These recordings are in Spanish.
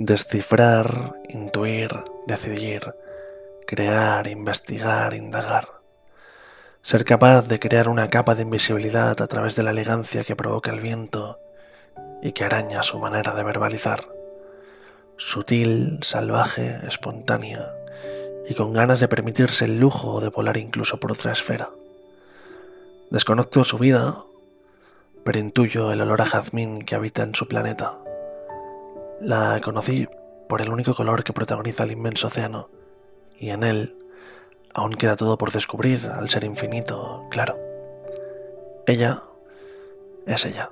Descifrar, intuir, decidir, crear, investigar, indagar. Ser capaz de crear una capa de invisibilidad a través de la elegancia que provoca el viento y que araña su manera de verbalizar. Sutil, salvaje, espontánea y con ganas de permitirse el lujo de volar incluso por otra esfera. Desconozco su vida, pero intuyo el olor a jazmín que habita en su planeta. La conocí por el único color que protagoniza el inmenso océano, y en él aún queda todo por descubrir al ser infinito, claro. Ella es ella,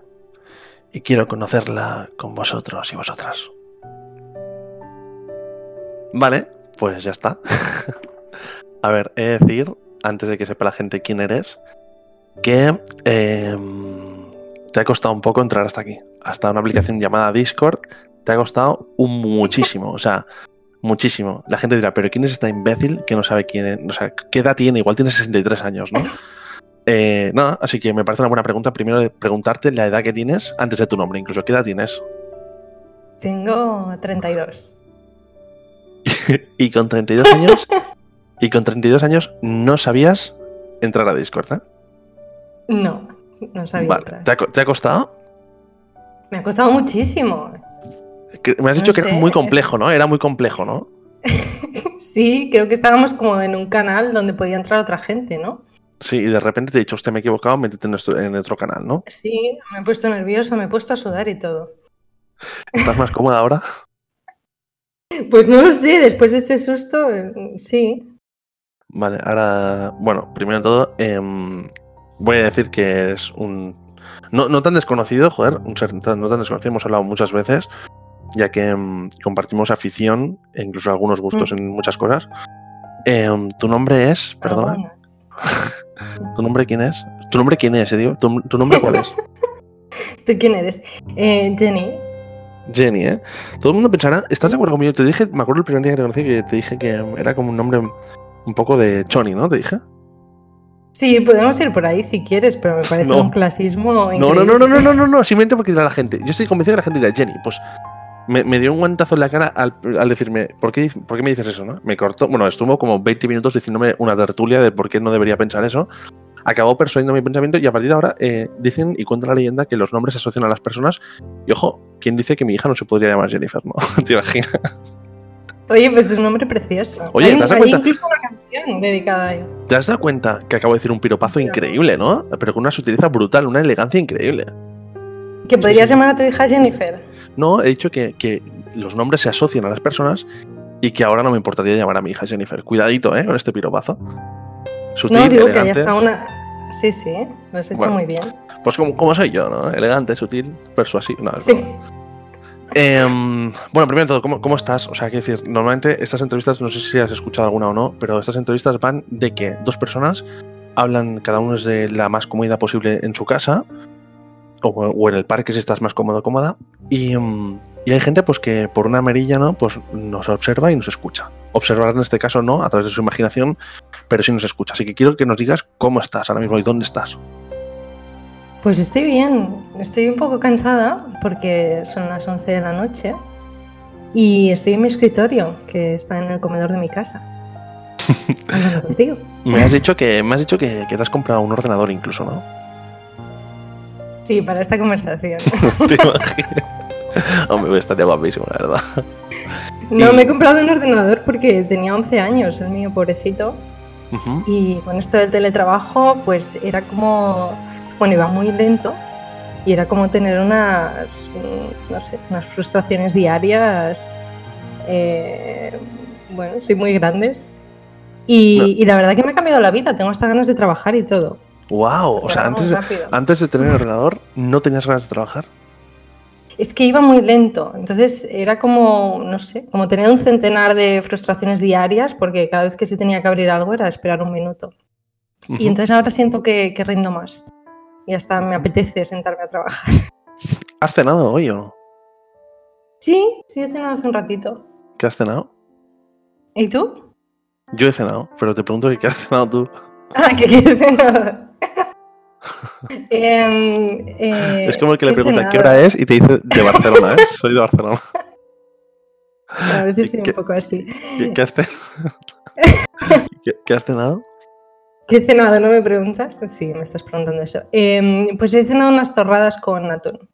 y quiero conocerla con vosotros y vosotras. Vale, pues ya está. A ver, he de decir, antes de que sepa la gente quién eres, que em, te ha costado un poco entrar hasta aquí. Hasta una aplicación llamada Discord te ha costado un muchísimo. O sea, muchísimo. La gente dirá, pero ¿quién es esta imbécil que no sabe quién es? O sea, ¿qué edad tiene? Igual tiene 63 años, ¿no? Eh, nada, así que me parece una buena pregunta primero de preguntarte la edad que tienes antes de tu nombre, incluso. ¿Qué edad tienes? Tengo 32. y con 32 años, y con 32 años no sabías entrar a Discord, ¿eh? No, no sabía Vale. entrar. ¿Te ha, co- te ha costado? Me ha costado muchísimo. Que- Me has dicho No que era sé, muy es- complejo, ¿no? Era muy complejo, ¿no? Sí, creo que estábamos como en un canal donde podía entrar otra gente, ¿no? Sí, y de repente te he dicho, usted me he equivocado, métete en, otro canal, ¿no? Sí, me he puesto nerviosa, me he puesto a sudar y todo. ¿Estás más cómoda ahora? Pues no lo sé, después de este susto, sí. Vale, ahora, bueno, primero de todo, em, voy a decir que es un... No, no tan desconocido, joder, un ser no tan desconocido, hemos hablado muchas veces, ya que em, compartimos afición e incluso algunos gustos Mm. en muchas cosas. Em, tu nombre es, perdona, Algunas. ¿tu nombre quién es? ¿Tu nombre quién es, eh, digo? ¿Tu, tu nombre cuál es? ¿Tú quién eres? Eh, Jenny. Jenny, ¿eh? Todo el mundo pensará, ¿estás de acuerdo conmigo? Te dije, me acuerdo el primer día que te conocí que te dije que era como un nombre un poco de Choni, ¿no? Te dije. Sí, podemos ir por ahí si quieres, pero me parece No. un clasismo No, no, no, no, no, no, no, no, simplemente porque dirá la gente. Yo estoy convencido que la gente dirá, Jenny, pues me, me dio un guantazo en la cara al, al decirme, ¿por qué, ¿por qué me dices eso? ¿no? Me cortó, bueno, estuvo como 20 minutos diciéndome una tertulia de por qué no debería pensar eso. Acabó persuadiendo mi pensamiento y a partir de ahora eh, dicen y cuenta la leyenda que los nombres se asocian a las personas. Y ojo, ¿quién dice que mi hija no se podría llamar Jennifer? ¿No? ¿Te imaginas? Oye, pues es un nombre precioso. Oye, ¿te has dado cuenta? incluso una canción dedicada a él. ¿Te has dado cuenta que acabo de decir un piropazo increíble, ¿no? Pero con una sutileza brutal, una elegancia increíble. Que podrías sí. llamar a tu hija Jennifer. No, he dicho que, que los nombres se asocian a las personas y que ahora no me importaría llamar a mi hija Jennifer. Cuidadito, ¿eh? Con este piropazo. Sutil, no, digo que estado una. Sí, sí, lo has hecho Bueno. muy bien. Pues como, como soy yo, ¿no? Elegante, sutil, persuasivo. No, Sí. Em, bueno, primero de todo, ¿cómo, cómo estás? O sea, quiero decir, normalmente estas entrevistas, no sé si has escuchado alguna o no, pero estas entrevistas van de que dos personas hablan, cada uno es de la más comodidad posible en su casa, o, o en el parque si estás más cómodo cómoda, y, em, y hay gente pues que por una merilla, ¿no? Pues nos observa y nos escucha. Observar en este caso no, a través de su imaginación, pero sí nos escucha. Así que quiero que nos digas cómo estás ahora mismo y dónde estás. Pues estoy bien. Estoy un poco cansada porque son las 11 de la noche. Y estoy en mi escritorio, que está en el comedor de mi casa. Hablando contigo. Me has dicho que, me has dicho que, que te has comprado un ordenador incluso, ¿no? Sí, para esta conversación. ¿Te imaginas? Hombre, estaría guapísimo, la verdad. No, Y- me he comprado un ordenador porque tenía 11 años, el mío pobrecito. Ujú. Y con esto del teletrabajo, pues era como, bueno, iba muy lento y era como tener unas, no sé, unas frustraciones diarias, eh, bueno, sí, muy grandes. Y, No. y la verdad que me ha cambiado la vida, tengo hasta ganas de trabajar y todo. Wow, o sea, antes de, rápido. antes de tener el ordenador, ¿no tenías ganas de trabajar? Es que iba muy lento, entonces era como, no sé, como tener un centenar de frustraciones diarias, porque cada vez que se tenía que abrir algo era esperar un minuto. Y entonces ahora siento que, que rindo más. Y hasta me apetece sentarme a trabajar. ¿Has cenado hoy o no? Sí, sí, he cenado hace un ratito. ¿Qué has cenado? ¿Y tú? Yo he cenado, pero te pregunto que qué has cenado tú. Ah, que qué cenado. Em, eh, es como el que le ¿qué he pregunta qué hora es y te dice de Barcelona, ¿eh? Soy de Barcelona. A veces ¿Qué- un poco así. ¿Qué, qué has, ¿Qué- qué has cenado? ¿Qué he cenado? ¿No me preguntas? Sí, me estás preguntando eso. Em, pues he cenado unas torradas con atún.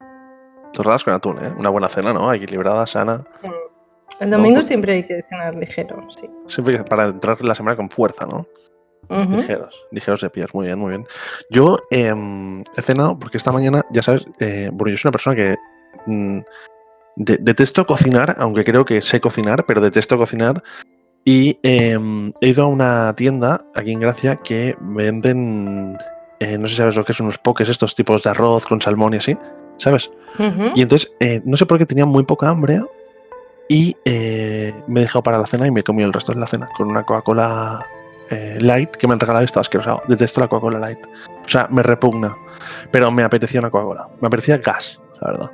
Torradas con atún, ¿eh? Una buena cena, ¿no? Equilibrada, sana. El domingo siempre hay que cenar ligero, sí. Siempre para entrar en la semana con fuerza, ¿no? Ujú. Ligeros, ligeros de pies, muy bien, muy bien. Yo em, he cenado porque esta mañana, ya sabes, eh, bueno, yo soy una persona que mm, de- detesto cocinar, aunque creo que sé cocinar, pero detesto cocinar. Y em, he ido a una tienda aquí en Gracia que venden, eh, no sé si sabes lo que son unos pokés, estos tipos de arroz con salmón y así, ¿sabes? Ujú. Y entonces, eh, no sé por qué tenía muy poca hambre y eh, me he dejado para la cena y me he comido el resto de la cena con una Coca-Cola eh, Light que me han regalado estaba asqueroso. Detesto la Coca-Cola Light. O sea, me repugna. Pero me apetecía una Coca-Cola. Me apetecía gas, la verdad.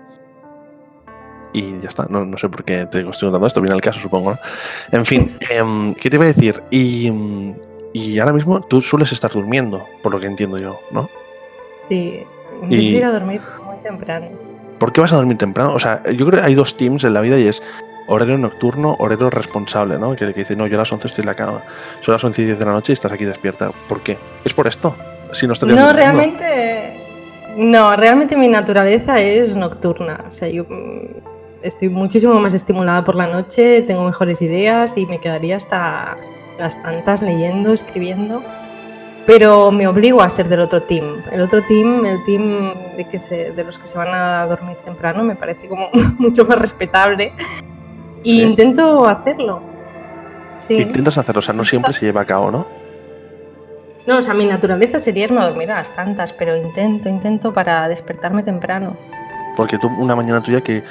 Y ya está. No, no sé por qué te estoy contando esto. Viene al caso, supongo. ¿no? En fin, em, ¿qué te iba a decir? Y, y ahora mismo tú sueles estar durmiendo, por lo que entiendo yo, ¿no? Sí, Y- a dormir muy temprano. ¿Por qué vas a dormir temprano? O sea, yo creo que hay dos teams en la vida y es horario nocturno, horario responsable, ¿no? Que, que dice, no, yo a las 11 estoy en la cama. Son las 11 y 10 de la noche y estás aquí despierta. ¿Por qué? ¿Es por esto? Si no estarías No, realmente. No, realmente mi naturaleza es nocturna. O sea, yo mm, estoy muchísimo más estimulada por la noche, tengo mejores ideas y me quedaría hasta las tantas leyendo, escribiendo. Pero me obligo a ser del otro team. El otro team, el team de, que se, de los que se van a dormir temprano, me parece como mucho más respetable. Y Sí. intento hacerlo. Sí. Intentas hacerlo, o sea, no siempre se lleva a cabo, ¿no? No, o sea, mi naturaleza sería no dormir a las tantas, pero intento, intento para despertarme temprano. Porque tú, una mañana tuya que,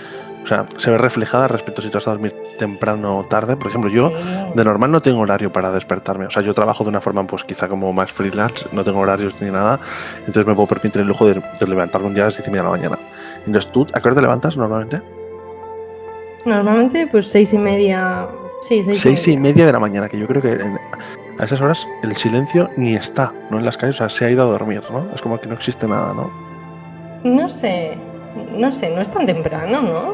o sea, se ve reflejada respecto a si te vas a dormir temprano o tarde. Por ejemplo, yo Sí. de normal no tengo horario para despertarme. O sea, yo trabajo de una forma, pues quizá como más freelance, no tengo horarios ni nada. Entonces me puedo permitir el lujo de, de levantarme un día a las 10 y media de la mañana. Entonces, ¿tú a qué hora te levantas normalmente? Normalmente, pues seis y media. Sí, seis, Seis y y media. media de la mañana, que yo creo que en- a esas horas el silencio ni está, ¿no? En las calles, o sea, se ha ido a dormir, ¿no? Es como que no existe nada, ¿no? No sé, no sé, no es tan temprano, ¿no?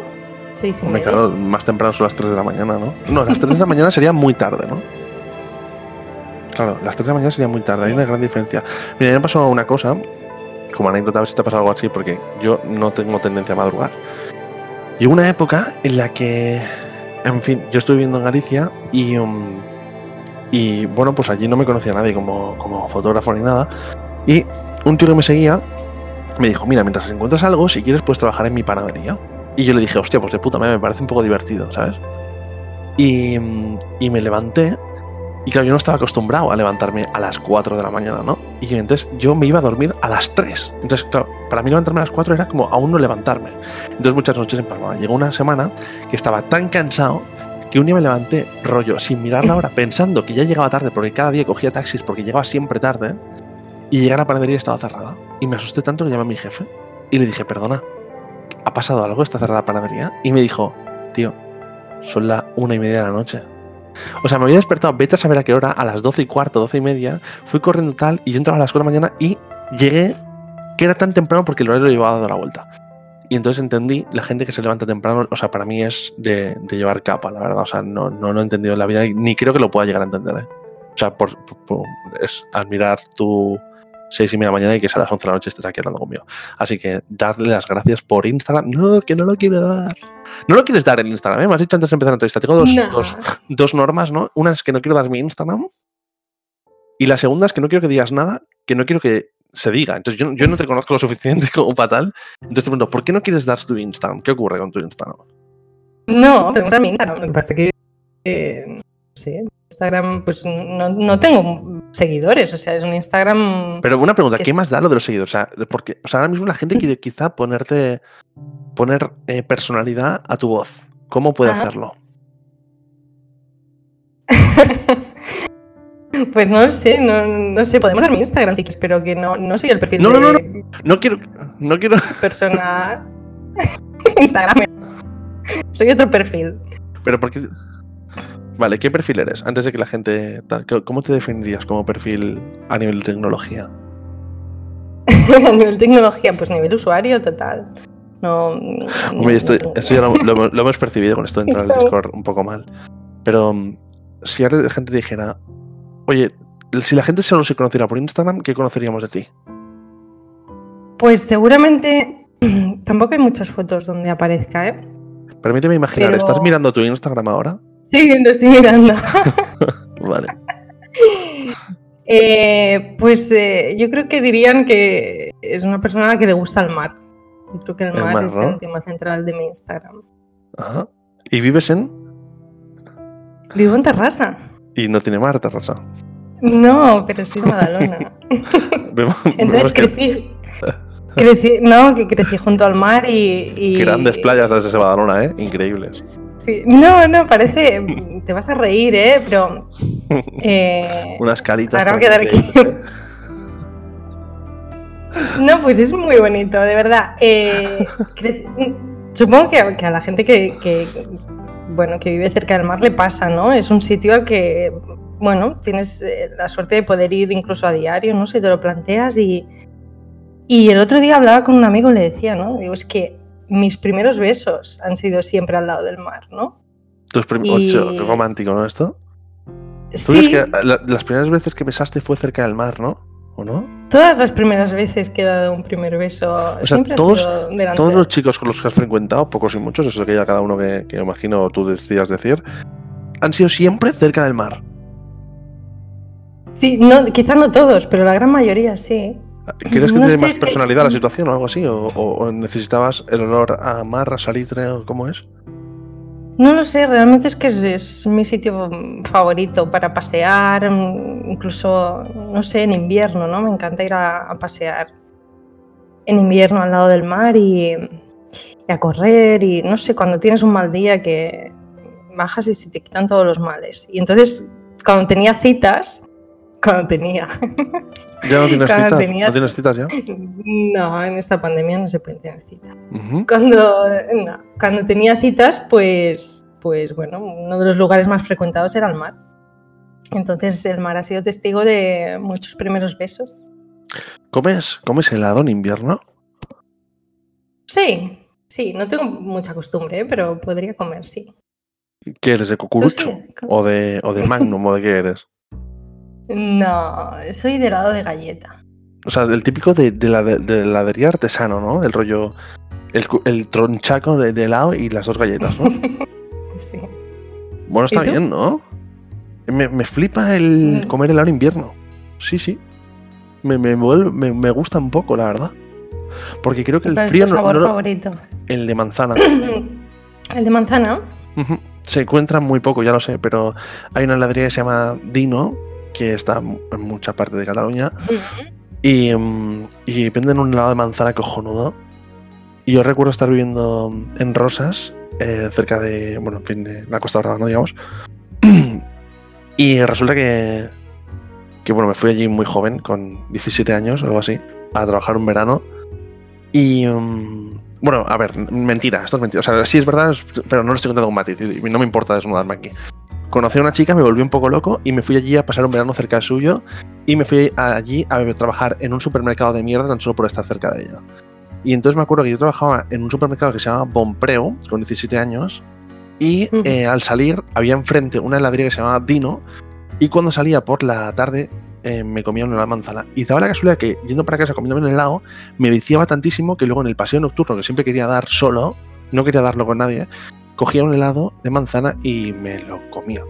Seis y Hombre, media. claro, más temprano son las 3 de la mañana, ¿no? No, las 3 de la mañana sería muy tarde, ¿no? Claro, las 3 de la mañana sería muy tarde, hay una gran diferencia. Mira, me pasó una cosa, como anécdota, a ver si te ha pasado algo así, porque yo no tengo tendencia a madrugar. Hubo una época en la que, en fin, yo estuve viviendo en Galicia y, um, y bueno, pues allí no me conocía nadie como, como fotógrafo ni nada. Y un tío que me seguía me dijo, mira, mientras encuentras algo, si quieres puedes trabajar en mi panadería. Y yo le dije, hostia, pues de puta madre, me parece un poco divertido, ¿sabes? Y, mm, y me levanté. Y claro, yo no estaba acostumbrado a levantarme a las 4 de la mañana, ¿no? Y entonces yo me iba a dormir a las 3. Entonces, claro, para mí levantarme a las 4 era como aún no levantarme. Entonces muchas noches en Palma. Llegó una semana que estaba tan cansado que un día me levanté rollo sin mirar la hora, pensando que ya llegaba tarde, porque cada día cogía taxis porque llegaba siempre tarde. Y llegué a la panadería y estaba cerrada. Y me asusté tanto que llamé a mi jefe y le dije, perdona, ¿ha pasado algo? ¿Está cerrada la panadería? Y me dijo, tío, son las una y media de la noche. O sea, me había despertado, vete a saber a qué hora, a las doce y cuarto, doce y media, fui corriendo tal, y yo entraba a las 4 de la mañana y llegué, que era tan temprano porque el horario lo llevaba dando la vuelta. Y entonces entendí, la gente que se levanta temprano, o sea, para mí es de, llevar capa, la verdad. O sea, no, no lo he entendido en la vida ni creo que lo pueda llegar a entender. ¿eh? O sea, por- es admirar tu seis y media de la mañana y que sea a las 11 de la noche estés aquí hablando conmigo. Así que darle las gracias por Instagram. No, que no lo quiero dar. No lo quieres dar en Instagram, ¿eh? Me has dicho antes de empezar la entrevista. Tengo dos, No. dos, dos normas, ¿no? Una es que no quiero dar mi Instagram. Y la segunda es que no quiero que digas nada que no quiero que se diga. Entonces yo, yo no te conozco lo suficiente como para tal. Entonces te pregunto, ¿por qué no quieres dar tu Instagram? ¿Qué ocurre con tu Instagram? No, pregunta mi Instagram. Lo que pasa es que. eh, sé, Instagram, pues no, no tengo seguidores. O sea, es un Instagram. Pero una pregunta, Es- ¿qué más da lo de los seguidores? O sea, porque o sea, ahora mismo la gente quiere quizá ponerte poner eh, personalidad a tu voz. ¿Cómo puede Ajá. hacerlo? Pues no sé, no, no sé, podemos dar mi Instagram, sí que espero que no, no soy el perfil No, de no, no, No quiero, no quiero. persona Instagram. Soy otro perfil. Pero porque. Vale, ¿qué perfil eres? Antes de que la gente. ¿Cómo te definirías como perfil a nivel de tecnología? A nivel tecnología, pues nivel usuario total. No, Hombre, esto, esto ya lo, lo- lo hemos percibido con esto de entrar al Discord un poco mal. Pero mm, si ahora la gente dijera, oye, si la gente solo se conociera por Instagram, ¿qué conoceríamos de ti? Pues seguramente tampoco hay muchas fotos donde aparezca, ¿eh? Permíteme imaginar, Pero- ¿estás mirando tu Instagram ahora? Sí, lo estoy mirando. Vale. Eh, pues eh, yo creo que dirían que es una persona a la que le gusta el mar. Yo creo que el El mar, mar, es ¿no? el tema central de mi Instagram. Ajá. ¿Y vives en? Vivo en Terrassa. Y no tiene mar, Terrassa. No, pero sí en Badalona. Entonces crecí, crecí, no, que crecí junto al mar y, y- grandes playas las de Badalona, ¿eh? Increíbles. Sí, No, no, parece, te vas a reír, ¿eh? Pero eh, Unas calitas. ahora voy a quedar aquí. No, pues es muy bonito, de verdad. Eh, supongo que, a- que a la gente que, que, bueno, que vive cerca del mar le pasa, ¿no? Es un sitio al que, bueno, tienes eh, la suerte de poder ir incluso a diario, ¿no? Si te lo planteas y, y el otro día hablaba con un amigo y le decía, ¿no? Digo, es que mis primeros besos han sido siempre al lado del mar, ¿no? Tus Y- Ocho, qué romántico, ¿no? Esto. Tú Sí, que la- las primeras veces que besaste fue cerca del mar, ¿no? ¿O no? todas las primeras veces que he dado un primer beso sea, siempre todos- ha sido delante Todos los chicos con los que has frecuentado, pocos y muchos, eso que ya cada uno que, que imagino tú decías decir, han sido siempre cerca del mar. Sí, no, quizás no todos, pero la gran mayoría sí. ¿Crees que No tiene más que personalidad la situación o algo así? ¿O, o- o necesitabas el olor a mar, a salitre? o ¿Cómo es? No lo sé, realmente es que es, es mi sitio favorito para pasear, mm, incluso, no sé, en invierno, ¿no? Me encanta ir a, a pasear en invierno al lado del mar y, y a correr y no sé, cuando tienes un mal día que bajas y se te quitan todos los males. Y entonces, cuando tenía citas, cuando tenía, ¿Ya no tienes citas? tenía- ¿No tienes citas ya? no, en esta pandemia no se pueden tener citas. Cuando, no, cuando tenía citas, pues, pues bueno, uno de los lugares más frecuentados era el mar. Entonces el mar ha sido testigo de muchos primeros besos. ¿Comes, ¿Comes helado en invierno? Sí, sí, no tengo mucha costumbre, ¿eh? pero podría comer, sí. ¿Qué eres? ¿De ¿Tú cucurucho? sí? ¿O de, ¿O de magnum? ¿O de qué eres? No, soy de helado de galleta. O sea, el típico de, de la de, de heladería artesano, ¿no? El rollo. El, tronchaco de, helado y las dos galletas, ¿no? sí. Bueno, está bien, ¿no? Me, me flipa el Mm. comer helado en invierno. Sí, sí. Me, me, vuelve- me, me gusta un poco, la verdad. Porque creo que el ¿Cuál es frío tu no- sabor no lo- favorito? el de manzana. El de manzana. Se encuentra muy poco, ya lo sé, pero hay una heladería que se llama Dino, que está en mucha parte de Cataluña, y, mm, y venden un helado de manzana cojonudo. Y yo recuerdo estar viviendo en Rosas, eh, cerca de, bueno, en fin, de la Costa Brava, ¿no? Digamos. y resulta que, que, bueno, me fui allí muy joven, con 17 años o algo así, a trabajar un verano. Y, mm, bueno, a ver, mentira, esto es mentira. O sea, sí es verdad, pero no lo estoy contando con matiz, y no me importa desnudarme aquí. Conocí a una chica, me volví un poco loco y me fui allí a pasar un verano cerca suyo y me fui allí a trabajar en un supermercado de mierda tan solo por estar cerca de ella. Y entonces me acuerdo que yo trabajaba en un supermercado que se llama Bompreo, con 17 años, y eh, al salir había enfrente una heladería que se llamaba Dino, y cuando salía por la tarde eh, me comía una manzana. Y daba la casualidad que yendo para casa comiéndome un helado, me viciaba tantísimo que luego en el paseo nocturno, que siempre quería dar solo, no quería darlo con nadie, cogía un helado de manzana y me lo comía.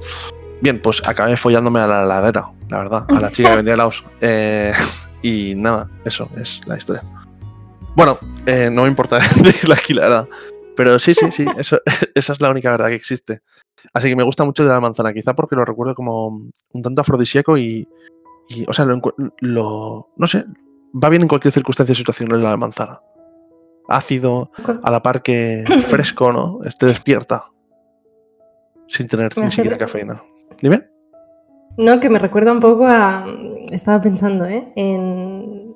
Bien, pues acabé follándome a la heladera, la verdad, a la chica que vendía helados. Eh, y nada, eso es la historia. Bueno, eh, no me importa decirla aquí, la verdad. Pero sí, sí, sí, eso, esa es la única verdad que existe. Así que me gusta mucho de la manzana, quizá porque lo recuerdo como un tanto afrodisíaco y, y, o sea, lo, lo- no sé, va bien en cualquier circunstancia o situación la manzana. Ácido, a la par que fresco, ¿no? Te despierta. Sin tener Me ni siquiera cafeína. Dime. No, que me recuerda un poco a. Estaba pensando, ¿eh? En,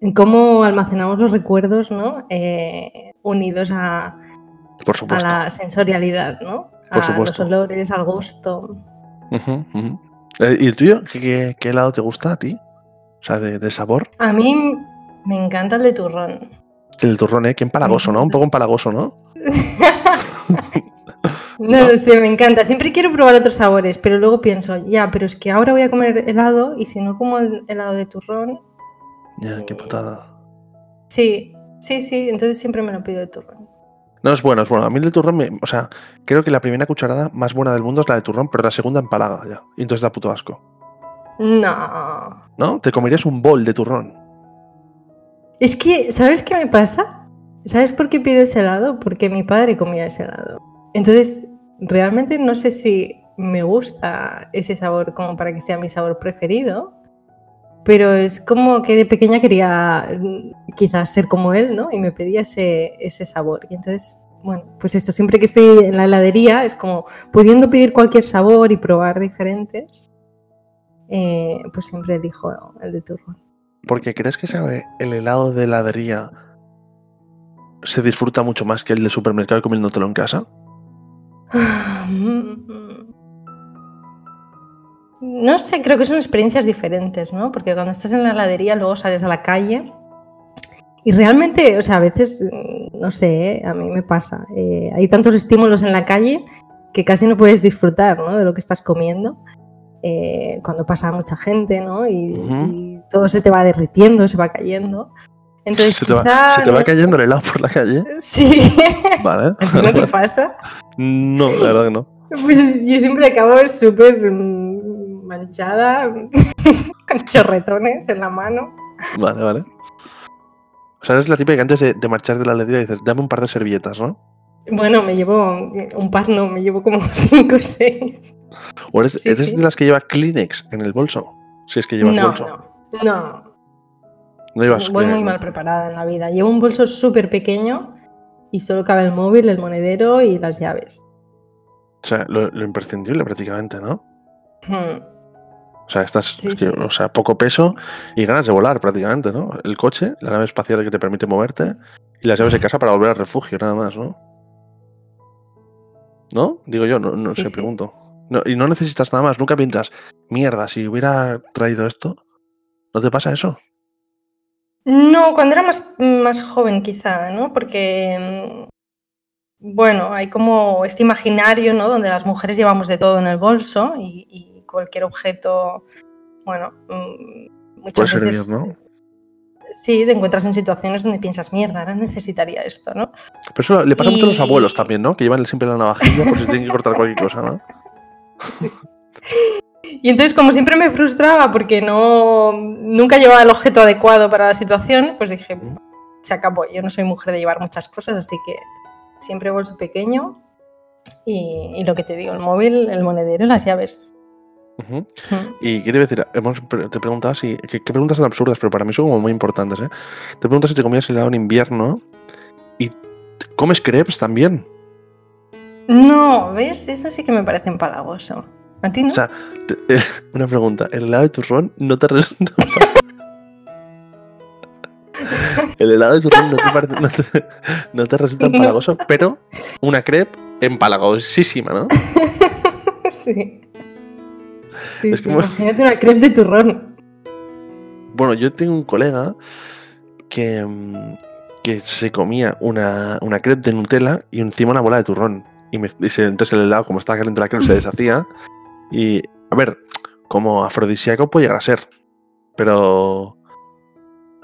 en cómo almacenamos los recuerdos, ¿no? Eh, unidos a, Por a supuesto. la sensorialidad, ¿no? Por a supuesto. los olores, al gusto. Eh, ¿Y el tuyo? ¿Qué, qué, qué helado te gusta a ti? O sea, de, de sabor. A mí me encanta el de turrón. El turrón, ¿eh? Qué empalagoso, ¿no? Un poco empalagoso, ¿no? No lo sé, me encanta. Siempre quiero probar otros sabores, pero luego pienso, ya, pero es que ahora voy a comer helado y si no como el helado de turrón. Ya, qué putada. Sí, sí, sí, entonces siempre me lo pido de turrón. No, es bueno, es bueno. A mí el turrón, me- o sea, creo que la primera cucharada más buena del mundo es la de turrón, pero la segunda empalaga ya. Y entonces da puto asco. No. ¿No? Te comerías un bol de turrón. Es que, ¿sabes qué me pasa? ¿Sabes por qué pido ese helado? Porque mi padre comía ese helado. Entonces, realmente no sé si me gusta ese sabor como para que sea mi sabor preferido, pero es como que de pequeña quería mm, quizás ser como él, ¿no? Y me pedía ese, sabor. Y entonces, bueno, pues esto, siempre que estoy en la heladería es como pudiendo pedir cualquier sabor y probar diferentes, eh, pues siempre elijo el de turrón. Porque crees que sabe el helado de heladería se disfruta mucho más que el de supermercado comiéndotelo en casa. No sé, creo que son experiencias diferentes, ¿no? Porque cuando estás en la heladería luego sales a la calle y realmente, o sea, a veces, mm, no sé, ¿eh? a mí me pasa, eh, hay tantos estímulos en la calle que casi no puedes disfrutar, ¿no? De lo que estás comiendo. eh, cuando pasa mucha gente, ¿no? Y, todo se te va derritiendo, se va cayendo. Entonces, Se te va, se te va cayendo el helado por la calle. Sí. Vale. ¿A ti no te pasa? No, la verdad que no. Pues yo siempre acabo súper mm, manchada, con chorretones en la mano. Vale, vale. O sea, eres la típica que antes de, de marchar de la heladería dices, dame un par de servilletas, ¿no? Bueno, me llevo un par, no, me llevo como cinco o seis. O eres, Sí, eres sí. de las que lleva Kleenex en el bolso. Si es que llevas No, bolso. no, no. No llevas Voy muy mal preparada en la vida. Llevo un bolso súper pequeño y solo cabe el móvil, el monedero y las llaves. O sea, lo, lo imprescindible prácticamente, ¿no? Hmm. O sea, estás, Sí, sí. o sea, poco peso y ganas de volar prácticamente, ¿no? El coche, la nave espacial que te permite moverte y las llaves de casa para volver al refugio, nada más, ¿no? ¿No? Digo yo, no, no Sí, sí. pregunto. No, y no necesitas nada más, nunca piensas, mierda, si hubiera traído esto, ¿no te pasa eso? No, cuando era más, más joven quizá, ¿no? Porque, mm, bueno, hay como este imaginario, ¿no? Donde las mujeres llevamos de todo en el bolso y, y cualquier objeto, bueno, mm, muchas Puede servir, veces... ¿no? Sí, te encuentras en situaciones donde piensas, mierda, ahora necesitaría esto, ¿no? Pero eso le pasa mucho a los abuelos también, ¿no? Que llevan siempre la navajilla por si tienen que cortar cualquier cosa, ¿no? Y entonces, como siempre me frustraba porque no nunca llevaba el objeto adecuado para la situación, pues dije, se acabó. Yo no soy mujer de llevar muchas cosas, así que siempre bolso pequeño y, y lo que te digo, el móvil, el monedero las llaves. Ujú. Mm. Y quiero decir, hemos, te preguntaba si. ¿qué, preguntas tan absurdas, pero para mí son como muy importantes, ¿eh? Te preguntas si te comías helado en invierno y comes crepes también. No, ¿ves? Eso sí que me parece empalagoso. ¿A ti no? O sea, eh, una pregunta: ¿el helado de turrón no te resulta. el helado de turrón no te, parece- no te- no te resulta No. empalagoso, pero una crepe empalagosísima, ¿no? sí. Sí, Es sí, como- Imagínate una crepe de turrón. Bueno, yo tengo un colega que, que se comía una, una crepe de Nutella y encima una bola de turrón. Y, me, y se- entonces el helado, como estaba caliente la crepe, se deshacía. Y, a ver, como afrodisíaco puede llegar a ser. Pero.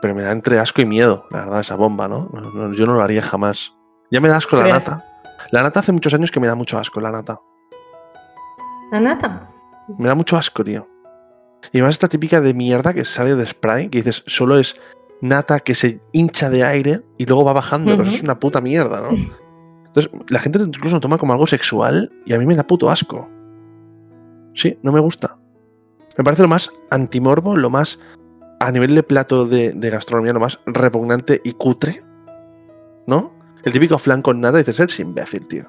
Pero me da entre asco y miedo, la verdad, esa bomba, ¿no? No- no, yo no lo haría jamás. Ya me da asco la nata. La nata hace muchos años que me da mucho asco, la nata. ¿La nata? Me da mucho asco, tío. Y además esta típica de mierda que sale de spray, que dices, solo es nata que se hincha de aire y luego va bajando, pero eso Ujú. es una puta mierda, ¿no? Entonces, la gente incluso lo toma como algo sexual y a mí me da puto asco. Sí, no me gusta. Me parece lo más antimorbo, lo más, a nivel de plato de, de gastronomía, lo más repugnante y cutre. ¿No? El típico flan con nada, dices, eres imbécil, tío.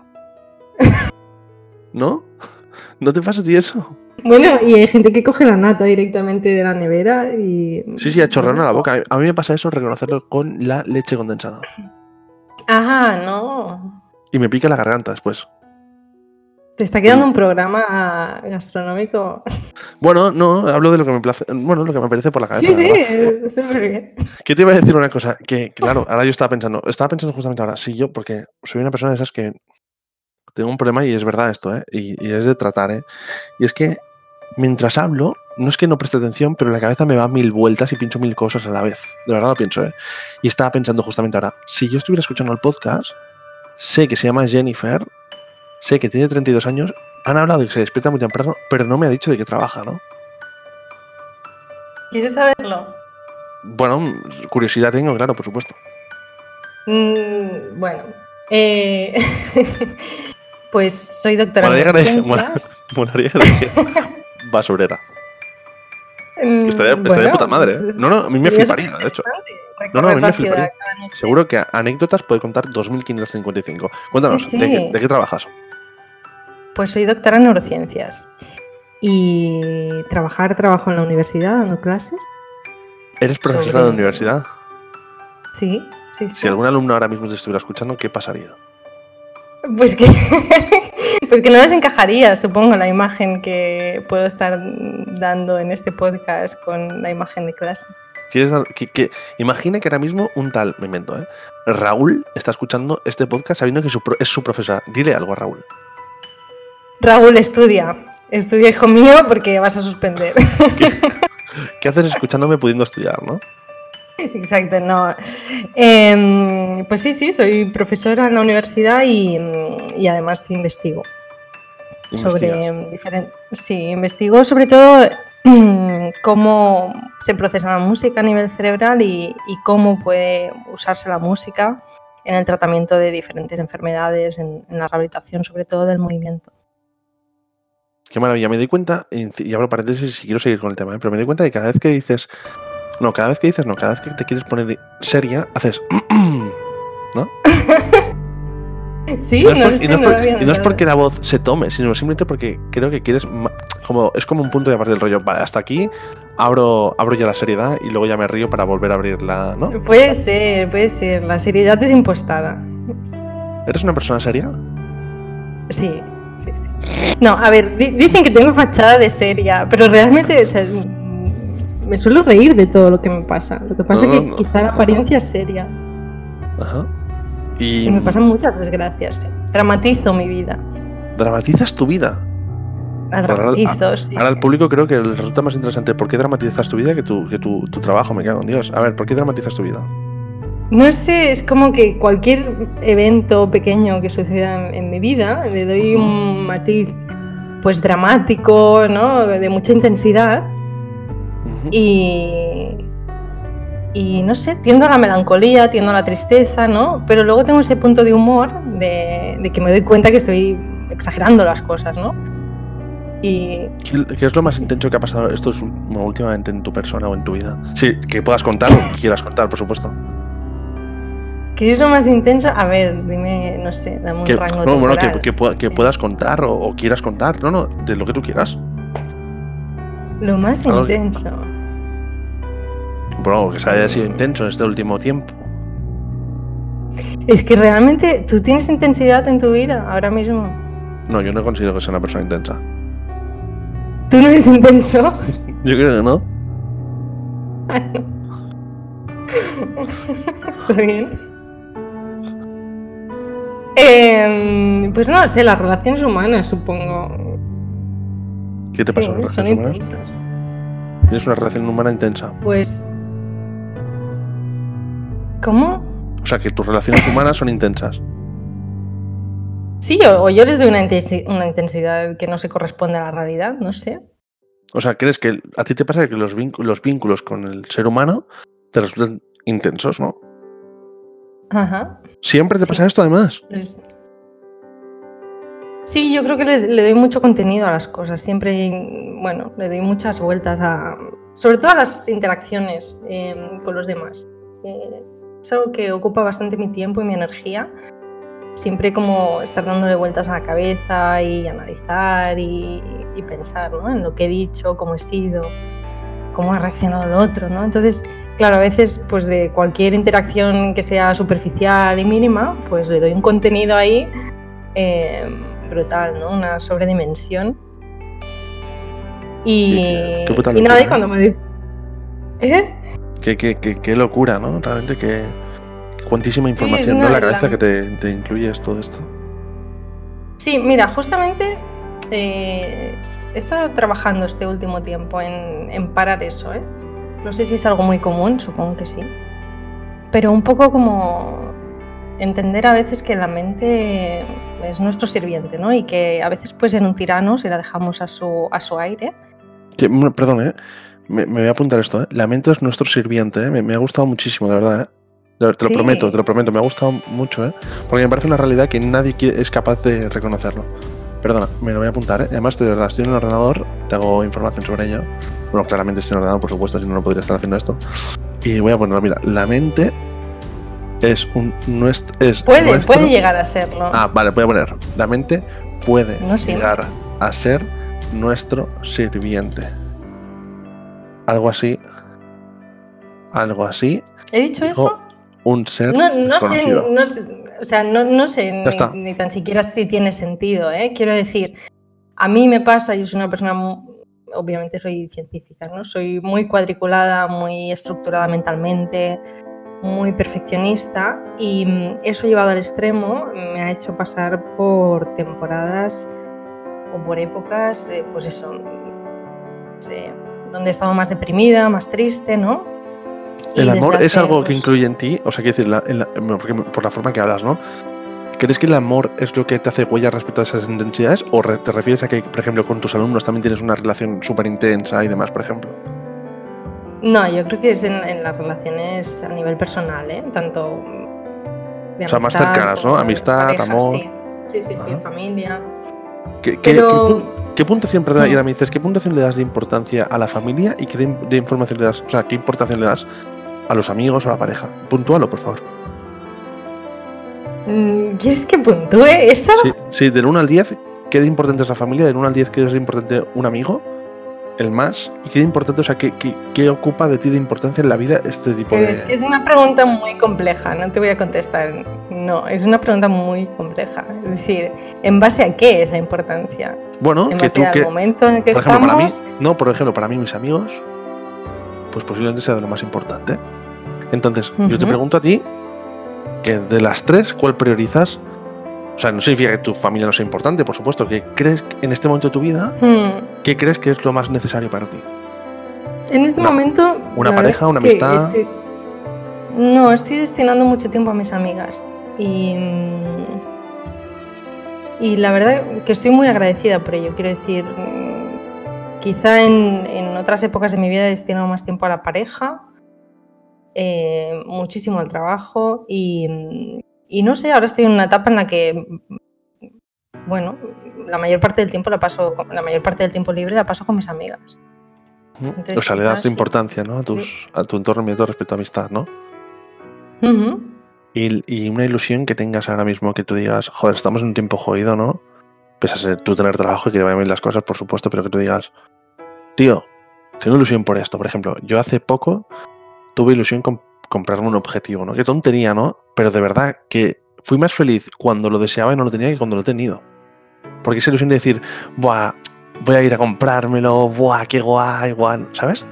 ¿No? ¿No te pasa a ti eso? Bueno, y hay gente que coge la nata directamente de la nevera y. Sí, sí, a chorrarme a la boca. A mí me pasa eso reconocerlo con la leche condensada. Ah, no. Y me pica la garganta después. Te está quedando un programa gastronómico. Bueno, no, hablo de lo que me place, bueno, lo que me parece por la cabeza. Sí, sí, súper bien. ¿Qué te iba a decir una cosa? Que, claro, ahora yo estaba pensando, estaba pensando justamente ahora, sí, yo, porque soy una persona de esas que tengo un problema y es verdad esto, ¿eh? Y, y es de tratar, ¿eh? Y es que mientras hablo, no es que no preste atención, pero la cabeza me va mil vueltas y pincho mil cosas a la vez. De verdad lo pienso, ¿eh? Y estaba pensando justamente ahora, si yo estuviera escuchando el podcast, sé que se llama Jennifer, sé que tiene 32 años, han hablado de que se despierta muy temprano, pero no me ha dicho de qué trabaja, ¿no? ¿Quieres saberlo? Bueno, curiosidad tengo, claro, por supuesto. Mm, bueno, eh, pues soy doctora Molaría en neurociencias. Molaría basurera. Mm, Estaría, estaría de bueno, puta madre. pues ¿eh? No, no, a mí me fliparía, de hecho. No, no, a mí me fliparía. Seguro que anécdotas puede contar 2.555. Cuéntanos, Sí, ¿de, qué, sí. de qué trabajas? Pues soy doctora en neurociencias. Y trabajar, trabajo en la universidad dando clases. ¿Eres profesora Sobre- de universidad? Sí, sí, sí. Si algún alumno ahora mismo te estuviera escuchando, ¿qué pasaría? Pues que, pues que no les encajaría, supongo, la imagen que puedo estar dando en este podcast con la imagen de clase. ¿Quieres dar- que, que- imagina que ahora mismo un tal, me invento, ¿eh? Raúl está escuchando este podcast sabiendo que su es su profesora. Dile algo a Raúl. Raúl, estudia. Estudia, hijo mío, porque vas a suspender. ¿Qué haces escuchándome pudiendo estudiar, no? Exacto, no. Em, pues sí, sí, soy profesora en la universidad y, y además investigo. Sobre diferentes. Sí, investigo sobre todo mm, cómo se procesa la música a nivel cerebral y, y cómo puede usarse la música en el tratamiento de diferentes enfermedades, en, en la rehabilitación sobre todo del movimiento. Qué maravilla. Me doy cuenta, y abro paréntesis si quiero seguir con el tema, ¿eh? pero me doy cuenta que cada vez que dices. No, cada vez que dices, no, cada vez que te quieres poner seria, haces. ¿No? Sí, no es, no por- lo sé, y no es por- y no porque la voz se tome, sino simplemente porque creo que quieres. Como, es como un punto de aparte del rollo. Vale, hasta aquí abro, abro ya la seriedad y luego ya me río para volver a abrirla, ¿no? Puede ser, puede ser. La seriedad es impostada. ¿Eres una persona seria? Sí, sí, sí. No, a ver, di- dicen que tengo fachada de seria, pero realmente o sea, me suelo reír de todo lo que me pasa. Lo que pasa No, es que no. quizá la apariencia es seria. Ajá. Y, Y me pasan muchas desgracias. sí. Dramatizo mi vida. dramatizas tu vida. La Ahora- dramatizo, sí. Ahora al público creo que les resulta más interesante por qué dramatizas tu vida que tu, que tu, tu trabajo, me cago en Dios. A ver, ¿por qué dramatizas tu vida? No sé, es como que cualquier evento pequeño que suceda en, en mi vida le doy un matiz pues dramático, ¿no? De mucha intensidad y y no sé, tiendo a la melancolía, tiendo a la tristeza, ¿no? Pero luego tengo ese punto de humor de, de que me doy cuenta que estoy exagerando las cosas, ¿no? Y ¿Qué, es lo más intenso que ha pasado esto es, últimamente en tu persona o en tu vida? Sí, que puedas contar o que quieras contar, por supuesto. ¿Qué es lo más intenso? A ver, dime, no sé, dame un Que, rango no, bueno, que, que que puedas contar o, o quieras contar. No, no, de lo que tú quieras. Lo más Algo intenso. Bueno, que se haya sido intenso en este último tiempo. Es que realmente tú tienes intensidad en tu vida ahora mismo. No, yo no considero que sea una persona intensa. ¿Tú no eres intenso? Yo creo que no. Está bien. Em, pues no sé, las relaciones humanas, supongo. ¿Qué te Sí, pasa con las relaciones humanas? intensas. Tienes una relación humana intensa. Pues. ¿Cómo? O sea, que tus relaciones humanas son intensas. Sí, o, o yo les doy una, intensi- una intensidad que no se corresponde a la realidad, no sé. O sea, ¿crees que a ti te pasa que los, los vínculos con el ser humano te resultan intensos, no? Ajá. ¿Siempre te Sí. pasa esto además? Sí, yo creo que le, le doy mucho contenido a las cosas. Siempre, bueno, le doy muchas vueltas a. Sobre todo a las interacciones eh, con los demás. Eh, es algo que ocupa bastante mi tiempo y mi energía. Siempre como estar dándole vueltas a la cabeza y analizar y, y pensar ¿no? en lo que he dicho, cómo he sido, cómo ha reaccionado el otro. ¿no? Entonces, claro, a veces pues de cualquier interacción que sea superficial y mínima, pues le doy un contenido ahí eh, brutal, ¿no? una sobredimensión. Y, Qué- qué puta y nada, y cuando me di... ¿Eh? Qué, qué- qué- qué locura, ¿no? Realmente que cuantísima información, ¿no? una- En la cabeza que te, te incluyes todo esto. Sí, mira, justamente eh, he estado trabajando este último tiempo en, en parar eso, ¿eh? No sé si es algo muy común, supongo que sí. Pero un poco como entender a veces que la mente es nuestro sirviente, ¿no? Y que a veces puede ser un tirano si la dejamos a su, a su aire. Mm, perdón, ¿eh? Me, me voy a apuntar esto, ¿eh? La mente es nuestro sirviente, ¿eh? Me, me ha gustado muchísimo, de verdad, ¿eh? Te lo Sí. prometo, te lo prometo. Me ha gustado mucho, ¿eh? Porque me parece una realidad que nadie es capaz de reconocerlo. Perdona, me lo voy a apuntar, ¿eh? Además, de verdad, estoy en el ordenador, te hago información sobre ello. Bueno, claramente estoy en el ordenador, por supuesto, si no, no podría estar haciendo esto. Y voy a ponerlo, mira, la mente es un... nuest- es Puede, nuestro- puede llegar a serlo. Ah, vale, voy a poner. La mente puede No llegar a ser nuestro sirviente. Algo así. Algo así. ¿He dicho dijo eso? Un ser No, no sé, no sé, o sea, no, no sé ni, ni tan siquiera si tiene sentido, ¿eh? Quiero decir, a mí me pasa, yo soy una persona, obviamente soy científica, ¿no? Soy muy cuadriculada, muy estructurada mentalmente, muy perfeccionista y mm, eso llevado al extremo me ha hecho pasar por temporadas o por épocas, eh, pues eso, sí, donde he estado más deprimida, más triste, ¿no? El amor es algo que incluye en ti. O sea, quiero decir, la- por la forma que hablas, ¿no? ¿Crees que el amor es lo que te hace huella respecto a esas intensidades? ¿O re- te refieres a que, por ejemplo, con tus alumnos también tienes una relación súper intensa y demás, por ejemplo? No, yo creo que es en, en las relaciones a nivel personal, ¿eh? Tanto de O sea, más cercanas, ¿no? Amistad, pareja, amor. Sí, sí, sí, familia. ¿Qué, qué- Pero- qué qué puntuación, perdona. Ira, me dices, qué puntuación le das de importancia a la familia y qué de, de información le das, o sea, qué importancia le das a los amigos o a la pareja? Puntualo, por favor. Mm, ¿Quieres que puntúe eso? Sí, sí, del 1 al 10, ¿qué de importante es la familia? Del 1 al 10, ¿qué es de importante un amigo? El más. ¿Y qué importante, o sea, qué, qué- qué ocupa de ti de importancia en la vida este tipo de. Es, es una pregunta muy compleja, no te voy a contestar. No, es una pregunta muy compleja. Es decir, ¿en base a qué esa importancia? Bueno, ¿En que base tú al que. momento en el que Por ejemplo, para mí, no, por ejemplo, para mí, mis amigos, pues posiblemente sea de lo más importante. Entonces, yo te pregunto a ti, que de las tres, ¿cuál priorizas? O sea, no significa que tu familia no sea importante, por supuesto, que crees en este momento de tu vida, Hmm, ¿qué crees que es lo más necesario para ti? En este Una- momento. una pareja, una amistad. estoy- No, estoy destinando mucho tiempo a mis amigas. Y. mm, Y la verdad que estoy muy agradecida por ello. Quiero decir, mm, quizá en, en otras épocas de mi vida he destinado más tiempo a la pareja, eh, muchísimo al trabajo y, mm, y no sé, ahora estoy en una etapa en la que, bueno, la mayor parte del tiempo la paso, la mayor parte del tiempo libre la paso con mis amigas. ¿Mm? Entonces, o sea, le das sí. importancia, ¿no? A, tus, a tu entorno respecto a amistad, ¿no? Ujú. Y, y una ilusión que tengas ahora mismo que tú digas, joder, estamos en un tiempo jodido, ¿no? Pese a ser tú tener trabajo y que vayan bien las cosas, por supuesto, pero que tú digas, tío, tengo ilusión por esto. Por ejemplo, yo hace poco tuve ilusión con comprarme un objetivo, ¿no? Qué tontería, ¿no? Pero de verdad que fui más feliz cuando lo deseaba y no lo tenía que cuando lo he tenido. Porque esa ilusión de decir, buah, voy a ir a comprármelo, buah, qué guay, guay, ¿sabes?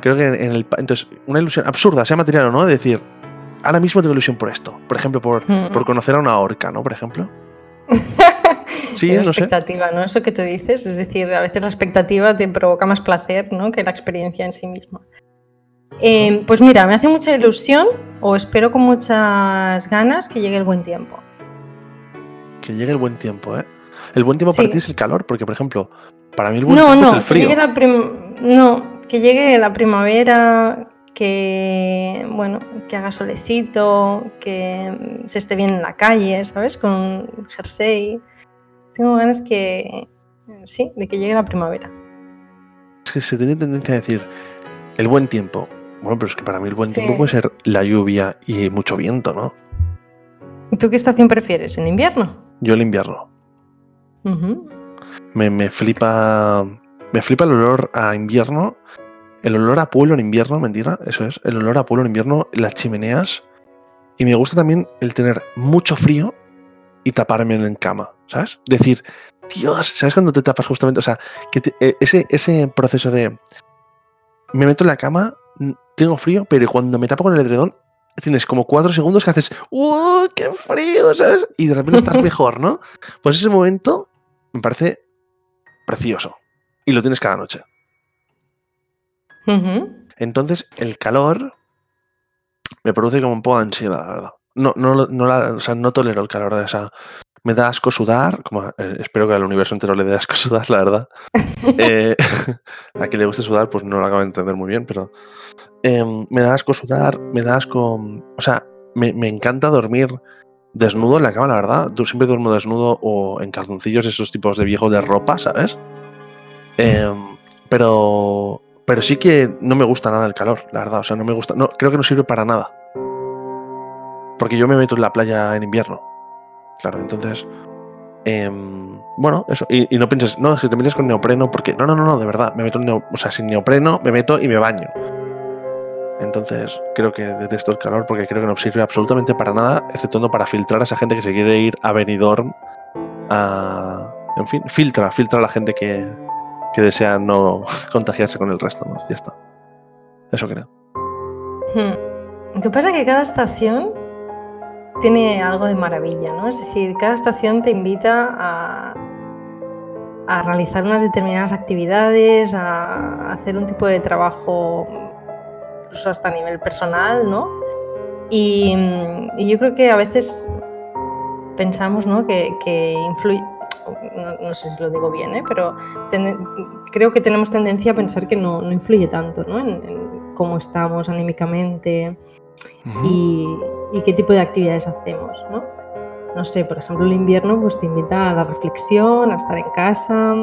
Creo que en el... Entonces, una ilusión absurda, sea material o no, de decir, ahora mismo tengo ilusión por esto. Por ejemplo, por, Mm. por conocer a una orca, ¿no? Por ejemplo. Sí, Es la no sé. expectativa, ¿no? Eso que te dices, es decir, a veces la expectativa te provoca más placer, ¿no? Que la experiencia en sí misma. Eh, pues mira, me hace mucha ilusión o espero con muchas ganas que llegue el buen tiempo. Que llegue el buen tiempo, ¿eh? El buen tiempo para ti es el calor, porque, por ejemplo, para mí el buen No, tiempo no, es el que frío. llegue la prim- no, que llegue la primavera, que bueno, que haga solecito, que se esté bien en la calle, ¿sabes? Con un jersey. Tengo ganas que sí, de que llegue la primavera. Es que se tiene tendencia a decir el buen tiempo. Bueno, pero es que para mí el buen Sí. tiempo puede ser la lluvia y mucho viento, ¿no? ¿Y tú qué estación prefieres? ¿En invierno? Yo el invierno. Me, me flipa. Me flipa el olor a invierno. El olor a pueblo en invierno, mentira, eso es. El olor a pueblo en invierno, las chimeneas. Y me gusta también el tener mucho frío y taparme en cama, ¿sabes? Decir, Dios, ¿sabes cuando te tapas justamente? O sea, que te- eh, ese, ese proceso de. Me meto en la cama, tengo frío, pero cuando me tapo con el edredón, tienes como cuatro segundos que haces. ¡Uh, qué frío! ¿Sabes? Y de repente estás mejor, ¿no? Pues ese momento me parece precioso. Y lo tienes cada noche. Entonces, el calor me produce como un poco de ansiedad, la verdad. No, no, no, la- o sea, no tolero el calor. O sea, me da asco sudar. Como, eh, espero que al universo entero le dé asco sudar, la verdad. Eh, a quien le guste sudar, pues no lo acabo de entender muy bien, pero em, me da asco sudar, me da asco. O sea, me, me encanta dormir desnudo en la cama, la verdad. Yo siempre duermo desnudo o en calzoncillos, esos tipos de viejos de ropa, ¿sabes? Em, pero, pero sí que no me gusta nada el calor, la verdad. O sea, no me gusta. No, creo que no sirve para nada. Porque yo me meto en la playa en invierno. Claro, entonces. em, bueno, eso. Y, no pienses, no, si te metes con neopreno, porque. No, no, no, no, de verdad. Me meto neo- o sea, sin neopreno, me meto y me baño. Entonces, creo que detesto el calor porque creo que no sirve absolutamente para nada, exceptuando para filtrar a esa gente que se quiere ir a Benidorm. A, en fin, filtra, filtra a la gente que, que desea no contagiarse con el resto, ¿no? Ya está. Eso creo. Hmm. Lo que pasa que cada estación tiene algo de maravilla, ¿no? Es decir, cada estación te invita a, a realizar unas determinadas actividades, a hacer un tipo de trabajo incluso hasta a nivel personal, ¿no? Y, yo creo que a veces pensamos, ¿no? Que, que influye, no, no sé si lo digo bien, ¿eh? pero creo que tenemos tendencia a pensar que no, no influye tanto, ¿no? En cómo estamos anímicamente y, y qué tipo de actividades hacemos, ¿no? No sé, por ejemplo, el invierno pues te invita a la reflexión, a estar en casa,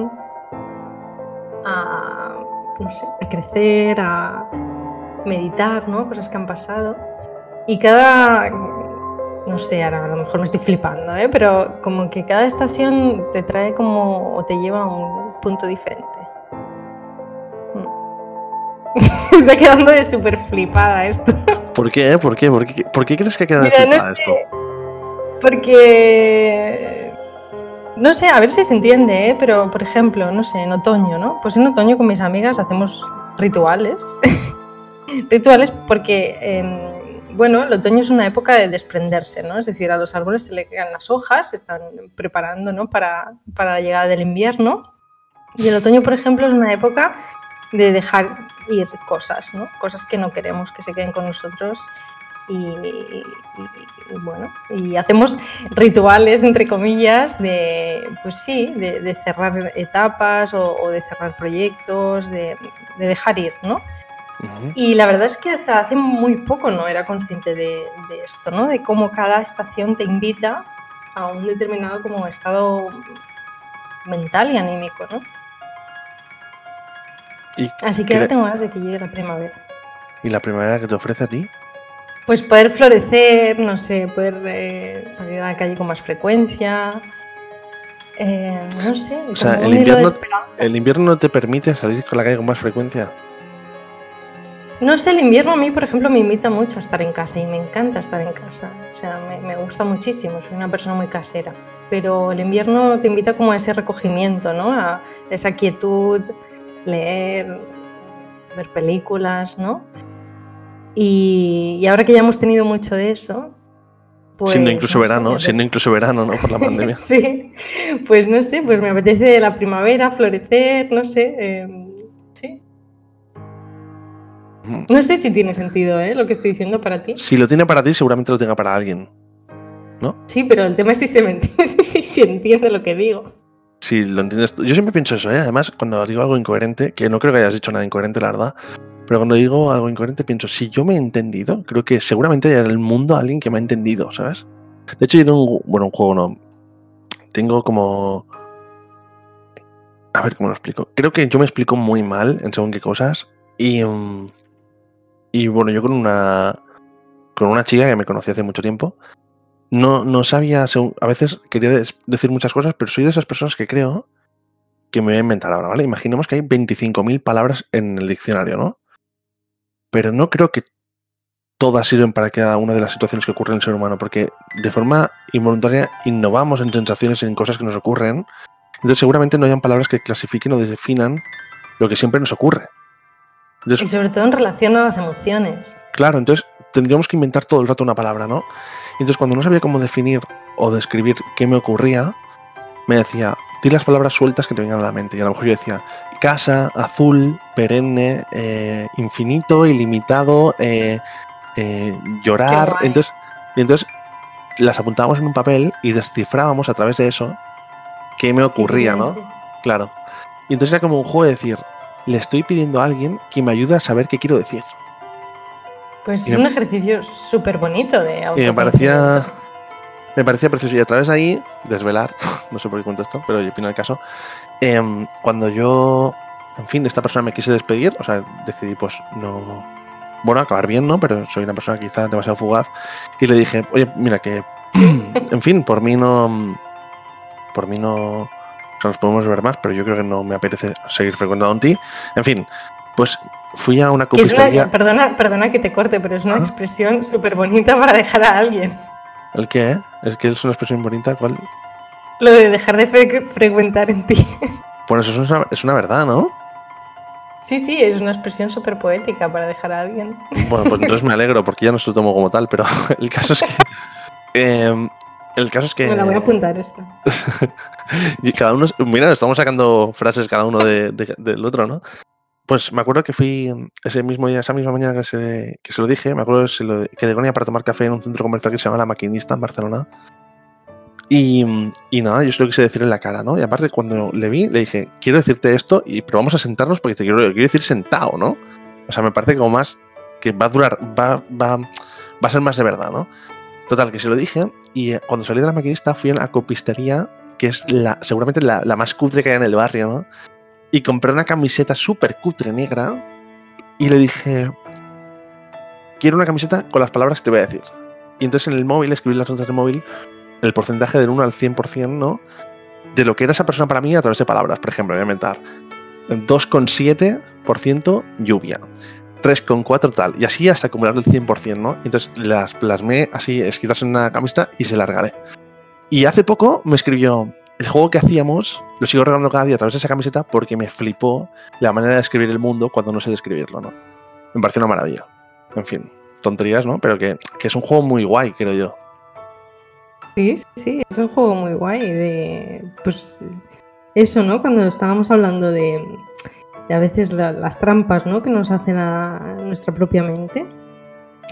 a, no sé, a crecer, a meditar, ¿no? Cosas que han pasado. Y cada, no sé, ahora a lo mejor me estoy flipando, ¿eh? Pero como que cada estación te trae como, o te lleva a un punto diferente. Mm. Está quedando de súper flipada esto. ¿Por qué? ¿Por qué? ¿Por qué, ¿Por qué crees que ha quedado Mira, no sé, esto? Porque. No sé, a ver si se entiende, ¿eh? pero por ejemplo, no sé, en otoño, ¿no? Pues en otoño con mis amigas hacemos rituales. rituales porque, eh, bueno, el otoño es una época de desprenderse, ¿no? Es decir, a los árboles se le caen las hojas, se están preparando, ¿no? Para, para la llegada del invierno. Y el otoño, por ejemplo, es una época de dejar ir cosas, ¿no? Cosas que no queremos que se queden con nosotros y, y- y, bueno, y hacemos rituales, entre comillas, de, pues sí, de, de cerrar etapas o, o de cerrar proyectos, de, de dejar ir, ¿no? Ujú. Y la verdad es que hasta hace muy poco no era consciente de, de esto, ¿no? De cómo cada estación te invita a un determinado como estado mental y anímico, ¿no? ¿Y, Así que ahora tengo ganas de que llegue la primavera. ¿Y la primavera que te ofrece a ti? Pues poder florecer, no sé, poder eh, salir a la calle con más frecuencia. eh, no sé, O sea, el invierno-. ¿El invierno no te permite salir con la calle con más frecuencia? No sé, el invierno a mí, por ejemplo, me invita mucho a estar en casa y me encanta estar en casa. O sea, me, me gusta muchísimo, soy una persona muy casera. Pero el invierno te invita como a ese recogimiento, ¿no? A esa quietud, leer, ver películas, ¿no? Y, y ahora que ya hemos tenido mucho de eso, pues... siendo incluso no sé, verano, siendo incluso verano, ¿no? Por la pandemia. Sí, pues no sé, pues me apetece la primavera, florecer, no sé. eh, sí. No sé si tiene sentido ¿eh? lo que estoy diciendo para ti. Si lo tiene para ti, seguramente lo tenga para alguien. Sí, pero el tema es si se, me entiende, si se entiende lo que digo. Si lo entiendes. Yo siempre pienso eso, ¿eh? Además, cuando digo algo incoherente, que no creo que hayas dicho nada incoherente, la verdad, pero cuando digo algo incoherente pienso, si yo me he entendido, creo que seguramente hay en el mundo alguien que me ha entendido, ¿sabes? De hecho, yo tengo un, bueno, un juego no. Tengo como... A ver cómo lo explico. Creo que yo me explico muy mal en según qué cosas y... mm, y bueno, yo con una... Con una chica que me conocí hace mucho tiempo, no, no sabía, a veces quería decir muchas cosas, pero soy de esas personas que creo que me voy a inventar ahora, ¿vale? Imaginemos que hay 25.000 palabras en el diccionario, ¿no? Pero no creo que todas sirven para cada una de las situaciones que ocurren en el ser humano, porque de forma involuntaria innovamos en sensaciones y en cosas que nos ocurren Entonces seguramente no hayan palabras que clasifiquen o definan lo que siempre nos ocurre. y sobre todo en relación a las emociones. Claro, entonces tendríamos que inventar todo el rato una palabra, ¿no? Entonces cuando no sabía cómo definir o describir qué me ocurría, me decía, di las palabras sueltas que te vengan a la mente. Y a lo mejor yo decía, casa, azul, perenne, eh, infinito, ilimitado, eh, eh, llorar. Entonces, entonces las apuntábamos en un papel y descifrábamos a través de eso qué me ocurría, ¿no? Claro. Y entonces era como un juego de decir, le estoy pidiendo a alguien que me ayude a saber qué quiero decir. Pues es un ejercicio súper bonito de Y me parecía, me parecía precioso. Y a través de ahí, desvelar, no sé por qué cuento esto, pero yo opino el caso, em, cuando yo, en fin, de esta persona me quise despedir, o sea, decidí pues no, bueno, acabar bien, ¿no? Pero soy una persona quizá demasiado fugaz. Y le dije, oye, mira que, en fin, por mí no, por mí no, o sea, nos podemos ver más, pero yo creo que no me apetece seguir frecuentando en ti. En fin, pues fui a una copistería. Perdona, perdona que te corte, pero es una expresión súper bonita para dejar a alguien. ¿El qué? ¿Es que es una expresión bonita? ¿Cuál? Lo de dejar de frecuentar en ti. Bueno, eso es una, es una verdad, ¿no? Sí, sí, es una expresión súper poética para dejar a alguien. Bueno, pues entonces me alegro porque ya no se lo tomo como tal, pero el caso es que. Em, el caso es que. Me la voy a apuntar esto. cada uno. Mira, estamos sacando frases cada uno del otro, ¿no? Pues me acuerdo que fui ese mismo día, esa misma mañana que se, que se lo dije, me acuerdo que, se lo, que de para tomar café en un centro comercial que se llama La Maquinista en Barcelona. Y, y, nada, yo se lo quise decir en la cara, ¿no? Y aparte, cuando le vi, le dije, quiero decirte esto, y, pero vamos a sentarnos porque te quiero, quiero decir sentado, ¿no? O sea, me parece como más que va a durar, va, va, va a ser más de verdad, ¿no? Total, que se lo dije, y cuando salí de la maquinista fui a la copistería, que es la, seguramente la, la más cutre que hay en el barrio, ¿no? Y compré una camiseta súper cutre negra, y le dije, quiero una camiseta con las palabras que te voy a decir. Y entonces en el móvil, escribí las notas del móvil, el porcentaje del 1 al 100%, ¿no? De lo que era esa persona para mí a través de palabras. Por ejemplo, voy a inventar 2,7% lluvia, 3,4 tal, y así hasta acumular el 100%, ¿no? Entonces las plasmé así escritas en una camiseta y se las regalé. Y hace poco me escribió, el juego que hacíamos lo sigo regalando cada día a través de esa camiseta porque me flipó la manera de escribir el mundo cuando no sé describirlo, ¿no? Me pareció una maravilla. En fin, tonterías, ¿no? Pero que, que es un juego muy guay, creo yo. Sí, sí, es un juego muy guay de, pues, eso, ¿no? Cuando estábamos hablando de, a veces las trampas, ¿no? Que nos hacen a nuestra propia mente.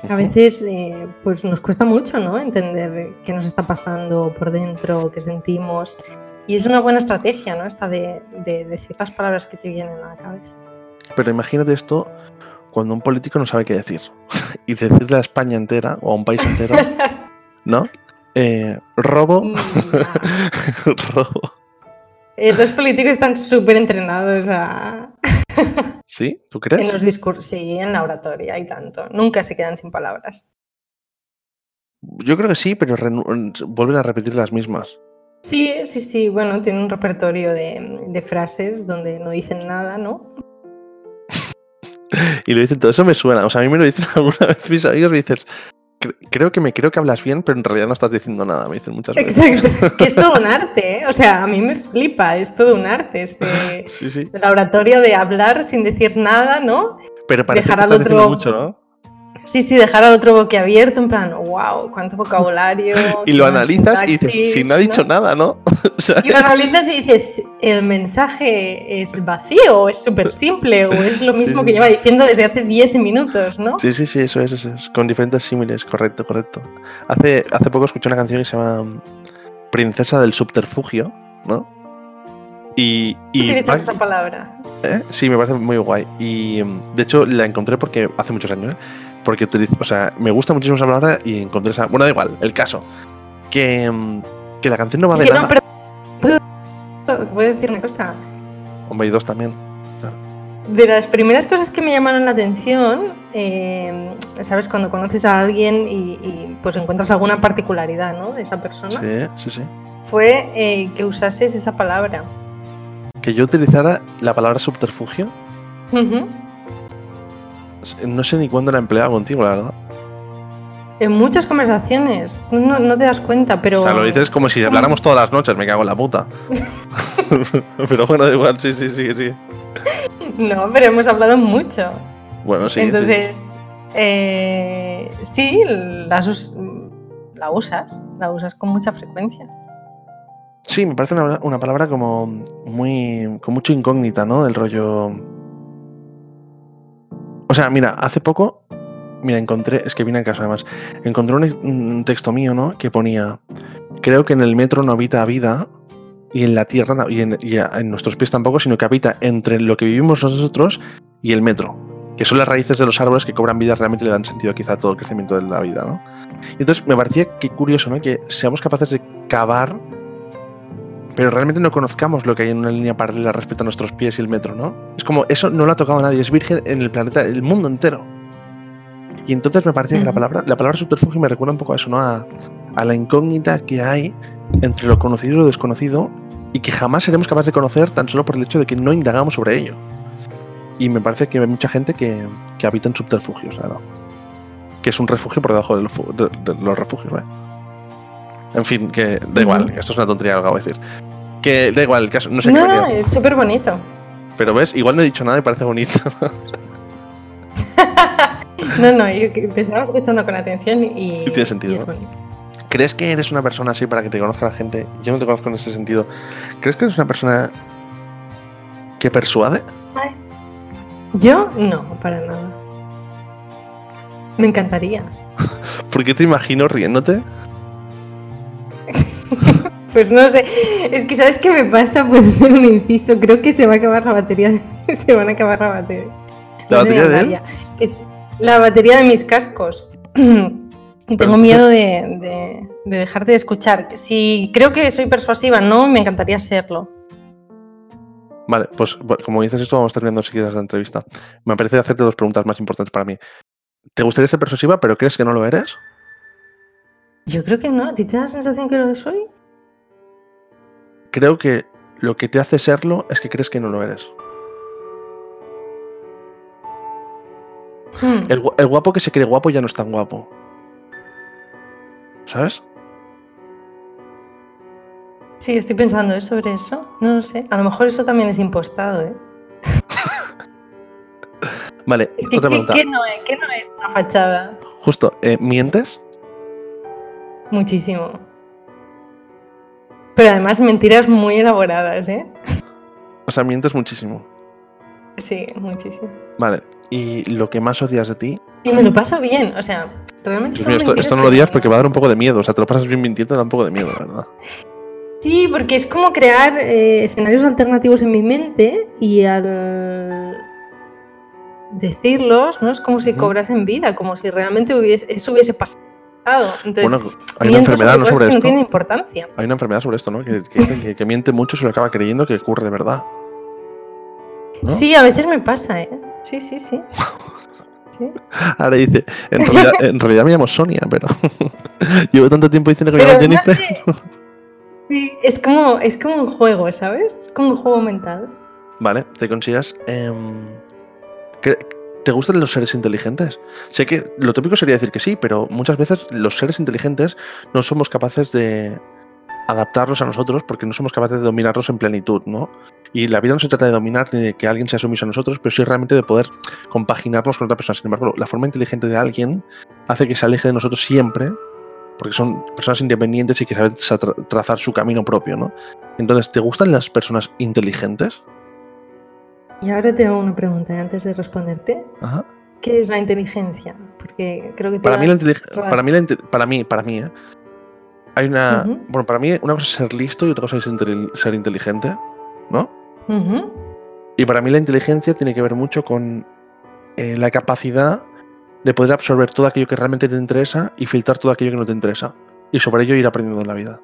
A veces, eh, pues, nos cuesta mucho, ¿no? Entender qué nos está pasando por dentro, qué sentimos. Y es una buena estrategia, ¿no? Esta de, de decir las palabras que te vienen a la cabeza. Pero imagínate esto cuando un político no sabe qué decir. y decirle a España entera o a un país entero, ¿no? Eh, robo. Mm, robo. Eh, los políticos están súper entrenados a. ¿Sí? ¿Tú crees? En los discursos, sí, en la oratoria y tanto. Nunca se quedan sin palabras. Yo creo que sí, pero vuelven a repetir las mismas. Sí, sí, sí. Bueno, tienen un repertorio de, de frases donde no dicen nada, ¿no? y lo dicen todo. Eso me suena. O sea, a mí me lo dicen alguna vez mis amigos me dices, creo que me creo que hablas bien, pero en realidad no estás diciendo nada, me dicen muchas veces. Exacto, que es todo un arte, ¿eh? o sea, a mí me flipa, es todo un arte este sí, oratorio de hablar sin decir nada, ¿no? Pero parece Dejar que estás otro... mucho, ¿no? Sí, sí, dejar al otro boquiabierto, en plan, wow, cuánto vocabulario. y lo analizas y dices, si no ha dicho nada, ¿no? y lo analizas y dices, el mensaje es vacío, es súper simple, o es lo mismo que lleva diciendo desde hace 10 minutos, ¿no? Sí, sí, sí, eso es, eso es, con diferentes símiles, correcto, correcto. Hace, hace poco escuché una canción que se llama Princesa del Subterfugio, ¿no? Y, y utilizas esa palabra? ¿Eh? Sí, me parece muy guay. Y de hecho la encontré porque hace muchos años, ¿eh? Porque utilizo, o sea, me gusta muchísimo esa palabra y encontré esa. Bueno, da igual, el caso. Que, mm, que la canción no va de nada. No, pero. ¿Puedo decir una cosa? Hombre, y dos también. De las primeras cosas que me llamaron la atención, eh, ¿sabes? Cuando conoces a alguien y, pues encuentras alguna particularidad, ¿no? De esa persona. Sí, sí, sí. Fue eh, que usases esa palabra. Que yo utilizara la palabra subterfugio. Uh no sé ni cuándo la empleado contigo, la verdad. En muchas conversaciones. No, no te das cuenta, pero. O sea, lo dices como si habláramos todas las noches, me cago en la puta. pero bueno, da igual, sí, sí, sí, sí. No, pero hemos hablado mucho. Bueno, sí. Entonces, eh, sí, la, la usas, la usas con mucha frecuencia. Sí, me parece una, una, palabra como muy. con mucho incógnita, ¿no? Del rollo. O sea, mira, hace poco. Mira, encontré. Es que vine a casa además. Encontré un, texto mío, ¿no? Que ponía. Creo que en el metro no habita vida. Y en la tierra y en, y en nuestros pies tampoco, sino que habita entre lo que vivimos nosotros y el metro que son las raíces de los árboles que cobran vida realmente le dan sentido quizá a todo el crecimiento de la vida, ¿no? Y entonces me parecía que curioso, ¿no? Que seamos capaces de cavar, pero realmente no conozcamos lo que hay en una línea paralela respecto a nuestros pies y el metro, ¿no? Es como, eso no lo ha tocado nadie, es virgen en el planeta, el mundo entero. Y entonces me parecía que la palabra, la palabra subterfugio me recuerda un poco a eso, ¿no? A, a la incógnita que hay entre lo conocido y lo desconocido y que jamás seremos capaces de conocer tan solo por el hecho de que no indagamos sobre ello. Y me parece que hay mucha gente que, que habita en subterfugios, ¿no? que es un refugio por debajo de los, de, de los refugios. ¿eh? En fin, que da igual, esto es una tontería lo que acabo de decir. Que da igual, el caso, no sé no, qué no, es súper bonito. Pero ves, igual no he dicho nada y parece bonito. no, no, yo te estaba escuchando con atención y. y tiene sentido. ¿Crees que eres una persona así para que te conozca la gente? Yo no te conozco en ese sentido. ¿Crees que eres una persona que persuade? Ay. Yo no, para nada. Me encantaría. ¿Por qué te imagino riéndote? Pues no sé. Es que ¿sabes qué me pasa? Puedo hacer un inciso. Creo que se va a acabar la batería. De... se van a acabar la batería. ¿La batería de él? Es la batería de mis cascos. Y tengo miedo de, de, de, dejarte de escuchar. Si creo que soy persuasiva, no, me encantaría serlo. Vale, pues como dices esto, vamos terminando quieres la entrevista. Me parece hacerte dos preguntas más importantes para mí. ¿Te gustaría ser persuasiva, pero crees que no lo eres? Yo creo que no. ¿A ti te da la sensación que lo soy? Creo que lo que te hace serlo es que crees que no lo eres. Hmm. El, el, guapo que se cree guapo ya no es tan guapo. ¿Sabes? Sí, estoy pensando ¿eh? sobre eso. No lo sé. A lo mejor eso también es impostado, ¿eh? vale, es que, otra ¿qué, pregunta. ¿qué, no es, ¿Qué no es una fachada? Justo, eh, ¿mientes? Muchísimo. Pero además mentiras muy elaboradas, ¿eh? O sea, mientes muchísimo. Sí, muchísimo. Vale, ¿y lo que más odias de ti? Y me lo paso bien, o sea, realmente... Mío, esto, esto, no lo digas porque va a dar un poco de miedo, o sea, te lo pasas bien mintiendo, da un poco de miedo, la verdad. Sí, porque es como crear eh, escenarios alternativos en mi mente y al decirlos, ¿no? Es como si cobrasen vida, como si realmente hubiese, eso hubiese pasado. Entonces, bueno, hay una enfermedad ¿no? sobre esto. no tiene importancia. Hay una enfermedad sobre esto, ¿no? Que, que, que, que miente mucho y se lo acaba creyendo que ocurre de verdad. ¿no? Sí, a veces me pasa, ¿eh? Sí, sí, sí. ¿Sí? Ahora dice, en realidad, en realidad me llamo Sonia, pero llevo tanto tiempo diciendo que me llamo Jennifer. No sé. Sí, es como, es como un juego, ¿sabes? Es como un juego mental. Vale, ¿te consideras... Eh, ¿Te gustan los seres inteligentes? Sé que lo tópico sería decir que sí, pero muchas veces los seres inteligentes no somos capaces de adaptarlos a nosotros porque no somos capaces de dominarlos en plenitud, ¿no? Y la vida no se trata de dominar ni de que alguien sea sumiso a nosotros, pero sí realmente de poder compaginarnos con otra persona. Sin embargo, la forma inteligente de alguien hace que se aleje de nosotros siempre porque son personas independientes y que saben tra trazar su camino propio, ¿no? Entonces, ¿te gustan las personas inteligentes? Y ahora te hago una pregunta antes de responderte. Ajá. ¿Qué es la inteligencia? Porque creo que para mí, la para mí, la para mí, para mí, ¿eh? hay una, uh -huh. bueno, para mí una cosa es ser listo y otra cosa es ser inteligente, ¿no? Uh -huh. Y para mí la inteligencia tiene que ver mucho con eh, la capacidad de poder absorber todo aquello que realmente te interesa y filtrar todo aquello que no te interesa. Y sobre ello ir aprendiendo en la vida.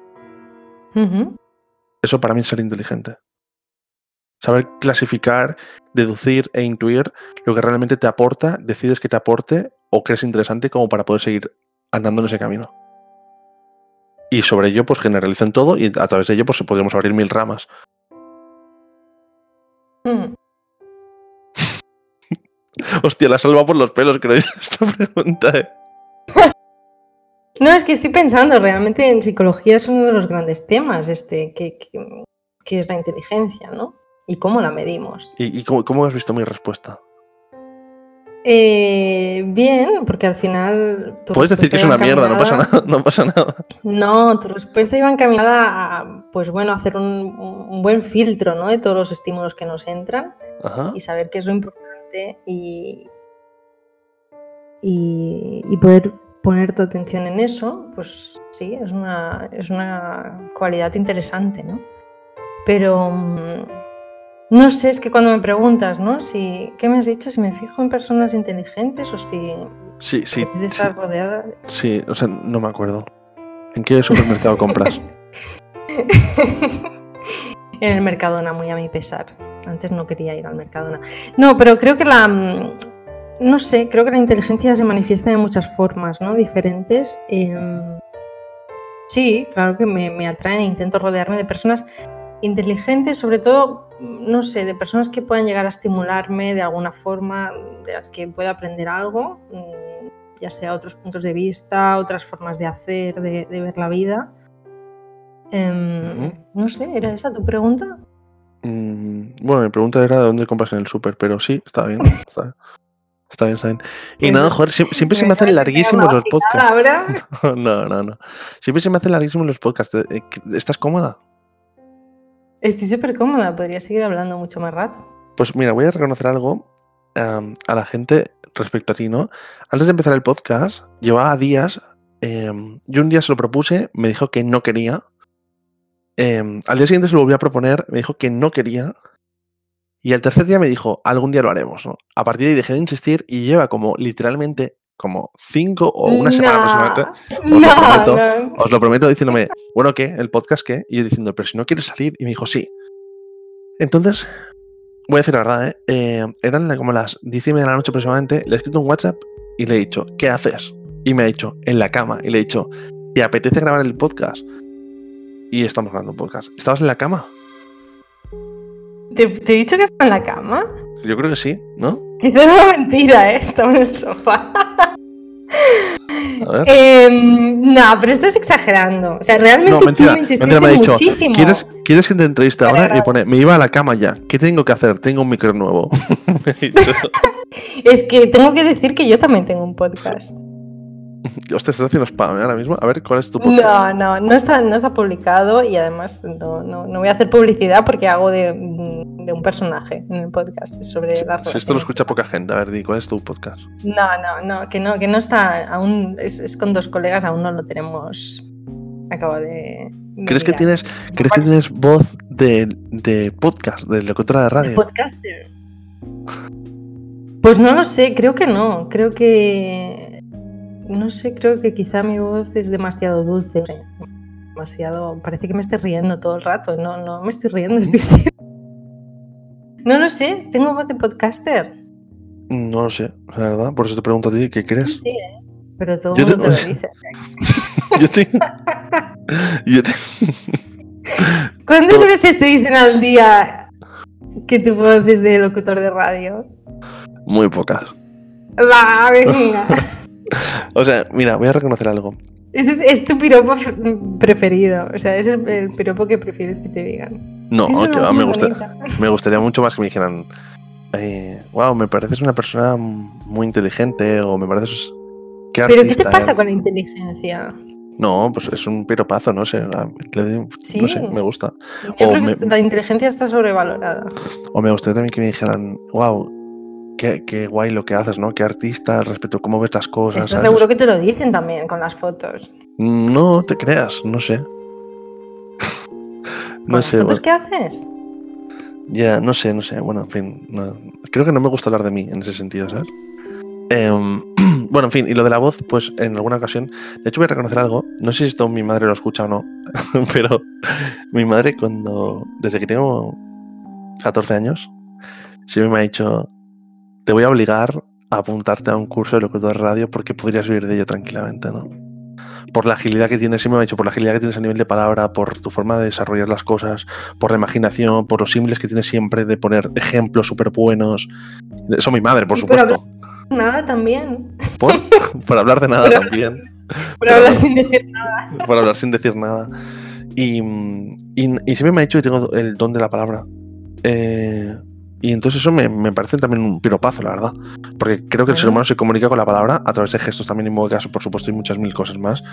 Uh -huh. Eso para mí es ser inteligente. Saber clasificar, deducir e intuir lo que realmente te aporta, decides que te aporte o crees interesante como para poder seguir andando en ese camino. Y sobre ello, pues generalizan todo y a través de ello, pues podríamos abrir mil ramas. Mm. Hostia, la salva por los pelos, creo esta pregunta, ¿eh? No, es que estoy pensando, realmente en psicología es uno de los grandes temas, este, que, que- que es la inteligencia, ¿no? Y cómo la medimos. ¿Y, y cómo, cómo has visto mi respuesta? Eh, bien, porque al final. Puedes decir que es una mierda, no pasa nada. No pasa nada. No, tu respuesta iba encaminada a, pues bueno, hacer un, un buen filtro, ¿no? De todos los estímulos que nos entran Ajá. y saber qué es lo importante y, y, y poder poner tu atención en eso, pues sí, es una, es una cualidad interesante, ¿no? Pero mm, no sé, es que cuando me preguntas, ¿no? Si, ¿Qué me has dicho? Si me fijo en personas inteligentes o si Sí, sí. apetece Sí, rodeada de- sí, o sea, no me acuerdo. ¿En qué supermercado compras? en el Mercadona, muy a mi pesar. Antes no quería ir al Mercadona. No, pero creo que la. mm, No sé, creo que la inteligencia se manifiesta de muchas formas, ¿no? Diferentes. Em, sí, claro que me, me atraen e intento rodearme de personas inteligentes, sobre todo, no sé, de personas que puedan llegar a estimularme de alguna forma, de las que pueda aprender algo, mm, ya sea otros puntos de vista, otras formas de hacer, de, de ver la vida. Em. No sé, ¿era esa tu pregunta? Mm, bueno, mi pregunta era de dónde compras en el súper, pero sí, está bien. Está bien, está bien. está bien. Y nada, joder, sie- siempre se me hacen larguísimos los podcasts. Ahora, No, no, no. Siempre se me hacen larguísimos los podcasts. Eh, ¿Estás cómoda? Estoy súper cómoda, podría seguir hablando mucho más rato. Pues mira, voy a reconocer algo am, a la gente respecto a ti, ¿no? Antes de empezar el podcast, llevaba días. em, yo un día se lo propuse, me dijo que no quería. em, al día siguiente se lo volví a proponer, me dijo que no quería. Y al tercer día me dijo, algún día lo haremos, ¿no? A partir de ahí dejé de insistir y lleva como literalmente como cinco o una semana aproximadamente. No, lo prometo. Os lo prometo diciéndome, bueno, ¿qué? ¿El podcast qué? Y yo diciendo, pero si no quieres salir. Y me dijo, sí. Entonces, voy a decir la verdad, ¿eh? Eh, eran como las 10 y media de la noche aproximadamente. Le he escrito un WhatsApp y le he dicho, ¿qué haces? Y me ha dicho, en la cama. Y le he dicho, ¿te apetece grabar el podcast? Y estamos grabando un podcast. ¿Estabas en la cama? ¿Te, te he dicho que estaba en la cama? Yo creo que sí, ¿no? Quizás era una mentira, ¿eh? Estaba en el sofá. Em, no, pero estás exagerando. O sea, realmente No, tú me insististe me dicho, muchísimo. ¿Quieres, ¿Quieres que te entreviste Vale, ahora? Y pone, me iba a la cama ya. ¿Qué tengo que hacer? Tengo un micro nuevo. Es que tengo que decir que yo también tengo un podcast. Hostia, estás haciendo spam ¿eh? ahora mismo. A ver, ¿cuál es tu podcast? No, no, no está, no está publicado y además no, no, no voy a hacer publicidad porque hago de, de un personaje en el podcast sobre las Si esto lo escucha poca gente, a ver, di, ¿cuál es tu podcast? No, no, no, que no, que no está aún, es, es con dos colegas, aún no lo tenemos. Acabo de. de ¿Crees que tienes, ¿crees que tienes voz de, de podcast, de locutora de radio? podcaster? Pues no lo sé, creo que no. Creo que. No sé, creo que quizá mi voz es demasiado dulce. Demasiado. Parece que me estoy riendo todo el rato. No, no me estoy riendo, estoy seria. No lo sé, tengo voz de podcaster. No lo sé, la verdad. Por eso te pregunto a ti, ¿qué crees? sé, ¿eh? Pero todo el mundo te lo dice. Yo te... yo te- ¿Cuántas veces te dicen al día que tu voz es de locutor de radio? Muy pocas. Va, venga. O sea, mira, voy a reconocer algo. Ese es, es tu piropo preferido. O sea, es el, el piropo que prefieres que te digan. No, va, me, gusta, me gustaría mucho más que me dijeran, wow, me pareces una persona muy inteligente o me pareces... ¿Qué ¿Pero qué te pasa eres?". con la inteligencia? No, pues es un piropazo, no sé. le Sí. No sé, me gusta. Yo O creo que me- la inteligencia está sobrevalorada. O me gustaría también que me dijeran, wow, qué, qué guay lo que haces, ¿no? Qué artista respecto a cómo ves las cosas. Eso ¿sabes? seguro que te lo dicen también con las fotos. No te creas, no sé. ¿Con no las sé, fotos bueno, que haces? ya, no sé, no sé. Bueno, en fin, no- creo que no me gusta hablar de mí en ese sentido, ¿sabes? Em, bueno, en fin, y lo de la voz, pues en alguna ocasión, de hecho voy a reconocer algo, no sé si esto mi madre lo escucha o no, pero mi madre cuando, desde que tengo 14 años, siempre me ha dicho, te voy a obligar a apuntarte a un curso de locutor de radio porque podrías vivir de ello tranquilamente, ¿no? Por la agilidad que tienes, siempre me ha dicho, por la agilidad que tienes a nivel de palabra, por tu forma de desarrollar las cosas, por la imaginación, por los símiles que tienes siempre de poner ejemplos súper buenos. Eso mi madre, por Y por supuesto. Nada también. Por, por hablar de nada también. Por hablar sin decir nada. Por hablar sin decir nada. Y, y, y siempre me ha dicho que tengo el don de la palabra. Eh, y entonces eso me, me, parece también un piropazo, la verdad. Porque creo que el ser humano se comunica con la palabra a través de gestos también en caso, por supuesto, y muchas mil cosas más.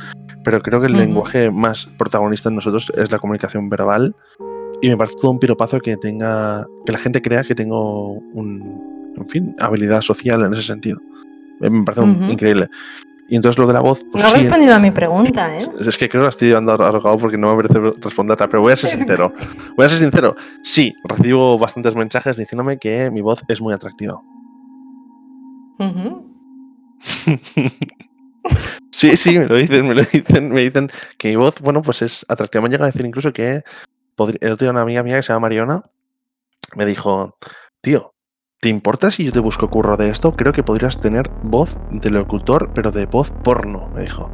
Pero creo que el uh -huh. lenguaje más protagonista en nosotros es la comunicación verbal. Y me parece todo un piropazo que tenga. que la gente crea que tengo un. en fin, habilidad social en ese sentido. Me parece uh -huh. increíble. Y entonces lo de la voz. Pues, no sí, respondido a mi pregunta, ¿eh? Es que creo que la estoy llevando arrogado porque no me merece responderla, pero voy a ser sincero. Voy a ser sincero. Sí, recibo bastantes mensajes diciéndome que mi voz es muy atractiva. Uh -huh. sí, sí, me lo dicen, me lo dicen, me dicen que mi voz, bueno, pues es atractiva. Me han llegado a decir incluso que el otro día una amiga mía que se llama Mariona me dijo, tío, ¿Te importa si yo te busco curro de esto? Creo que podrías tener voz de locutor, pero de voz porno, me dijo.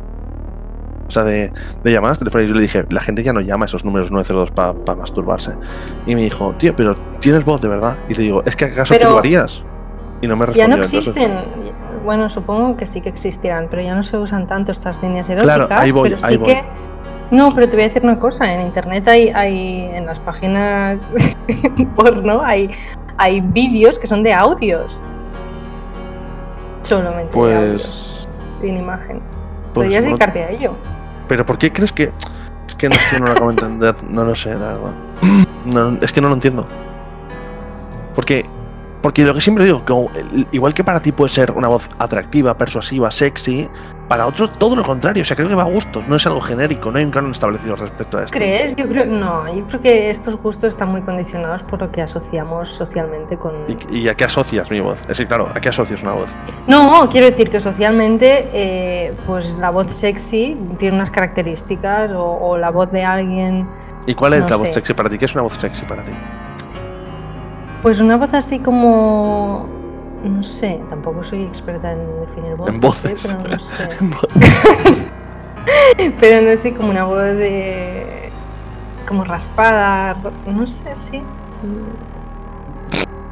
O sea, de, de llamadas telefónicas. Yo le dije, la gente ya no llama esos números 902 para pa masturbarse. Y me dijo, tío, pero tienes voz de verdad. Y le digo, ¿es que acaso pero tú lo harías? Y no me respondió. Ya no existen. Entonces... Bueno, supongo que sí que existirán, pero ya no se usan tanto estas líneas eróticas. Claro, ahí voy, pero sí ahí voy. que. No, pero te voy a decir una cosa, en internet hay, hay en las páginas porno, hay, hay vídeos que son de audios. Solamente pues... de audios, sin imagen. Pues Podrías no... dedicarte a ello. Pero ¿por qué crees que.? Es que no, es que no lo acabo de entender, no lo sé, la verdad. No, es que no lo entiendo. Porque porque lo que siempre digo, que igual que para ti puede ser una voz atractiva, persuasiva, sexy, para otro todo lo contrario. O sea, creo que va a gustos, no es algo genérico, no hay un canon establecido respecto a esto. ¿Crees? Yo creo no, yo creo que estos gustos están muy condicionados por lo que asociamos socialmente con. ¿Y, y a qué asocias mi voz? Es decir, claro, ¿a qué asocias una voz? No, quiero decir que socialmente, eh, pues la voz sexy tiene unas características, o, o la voz de alguien. ¿Y cuál es no la sé. voz sexy para ti? ¿Qué es una voz sexy para ti? Pues una voz así como. No sé, tampoco soy experta en definir voces. En voces. ¿eh? Pero no sé. pero no sé, como una voz de. como raspada. No sé, sí.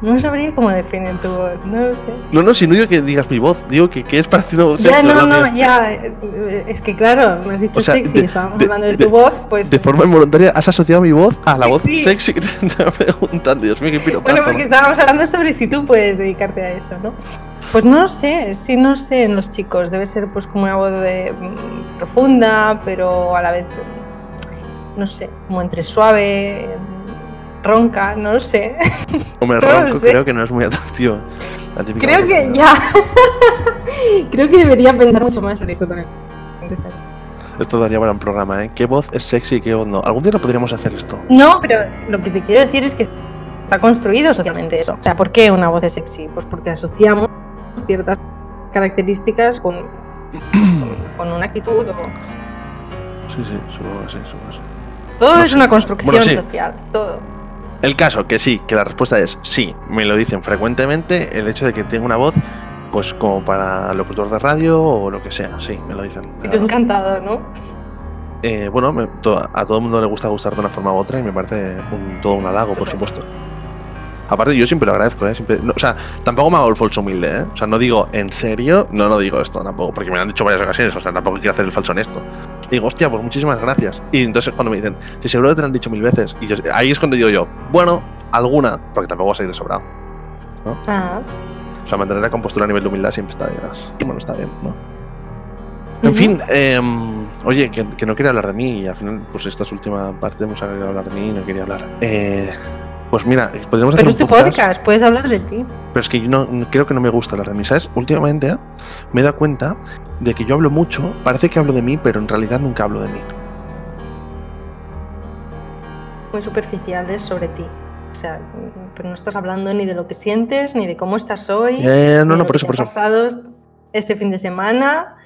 No sabría cómo definir tu voz, no lo sé. No, no, si no digo que digas mi voz, digo que, que es para ti una voz Ya, no, no, ya. Es que claro, me has dicho O sea, sexy, de- estábamos de- hablando de, de- tu voz, pues. De forma involuntaria has asociado mi voz a la voz Sí. sexy que te estaba preguntando. Dios mío, qué piropazo. Bueno, porque estábamos hablando sobre si tú puedes dedicarte a eso, ¿no? Pues no lo sé, sí, no sé en los chicos. Debe ser pues como una voz de, mm, profunda, pero a la vez, no sé, como entre suave, ronca, no lo sé. Hombre, no ronco creo que no es muy atractivo. Creo que ya. Creo que debería pensar mucho más en esto también. Esto daría para un programa, ¿eh? ¿Qué voz es sexy y qué voz no? Algún día lo podríamos hacer esto. No, pero lo que te quiero decir es que está construido socialmente eso. O sea, ¿por qué una voz es sexy? Pues porque asociamos ciertas características con, con, con una actitud. o- Sí, sí, supongo que sí, supongo que sí. Todo No es sé. una construcción Bueno, sí. social. Todo. El caso, que sí, que la respuesta es sí. Me lo dicen frecuentemente el hecho de que tengo una voz, pues como para locutor de radio o lo que sea. Sí, me lo dicen. Y tú encantado, ¿no? Eh, bueno, me- to- a todo el mundo le gusta gustar de una forma u otra y me parece un- todo un halago, por supuesto. Aparte, yo siempre lo agradezco, ¿eh? Siempre, no, o sea, tampoco me hago el falso humilde, ¿eh? O sea, no digo en serio, no lo digo esto tampoco, porque me lo han dicho varias ocasiones, o sea, tampoco quiero hacer el falso honesto. Y digo, hostia, pues muchísimas gracias. Y entonces cuando me dicen, si seguro que te lo han dicho mil veces, y yo, ahí es cuando digo yo, bueno, alguna, porque tampoco vas a ir de sobrado. Ah, O sea, mantener la compostura a nivel de humildad siempre está. Y bueno, está bien, ¿no? En fin, eh, oye, que, que no quería hablar de mí y al final, pues esta es última parte hemos querido hablar de mí y no quería hablar. Eh, pues mira, podríamos hacer pero un podcast, podcast, puedes hablar de ti. pero es que yo no, creo que no me gusta hablar de mí, ¿sabes? Últimamente eh, me he dado cuenta de que yo hablo mucho, parece que hablo de mí, pero en realidad nunca hablo de mí. Muy superficiales sobre ti. O sea, pero no estás hablando ni de lo que sientes, ni de cómo estás hoy. Eh, no, no, por eso, por eso. pasado este fin de semana,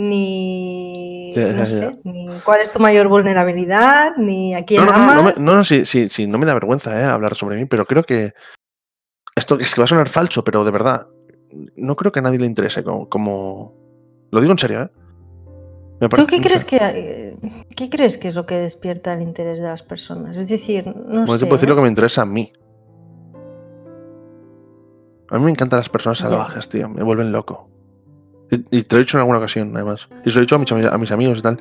ni, no sé, ni cuál es tu mayor vulnerabilidad, ni a quién No, no, no, no, me- amas. no, no, sí, sí, sí, no me da vergüenza eh, hablar sobre mí, pero creo que esto es que va a sonar falso, pero de verdad, no creo que a nadie le interese como, como- lo digo en serio, ¿eh? Me ¿Tú qué no crees sé. que eh, qué crees que es lo que despierta el interés de las personas? Es decir, no sé. puedo decir lo que me interesa a mí. A mí me encantan las personas salvajes, tío, me vuelven loco. Y, y te lo he dicho en alguna ocasión, además. Y se lo he dicho a mis, a mis amigos y tal.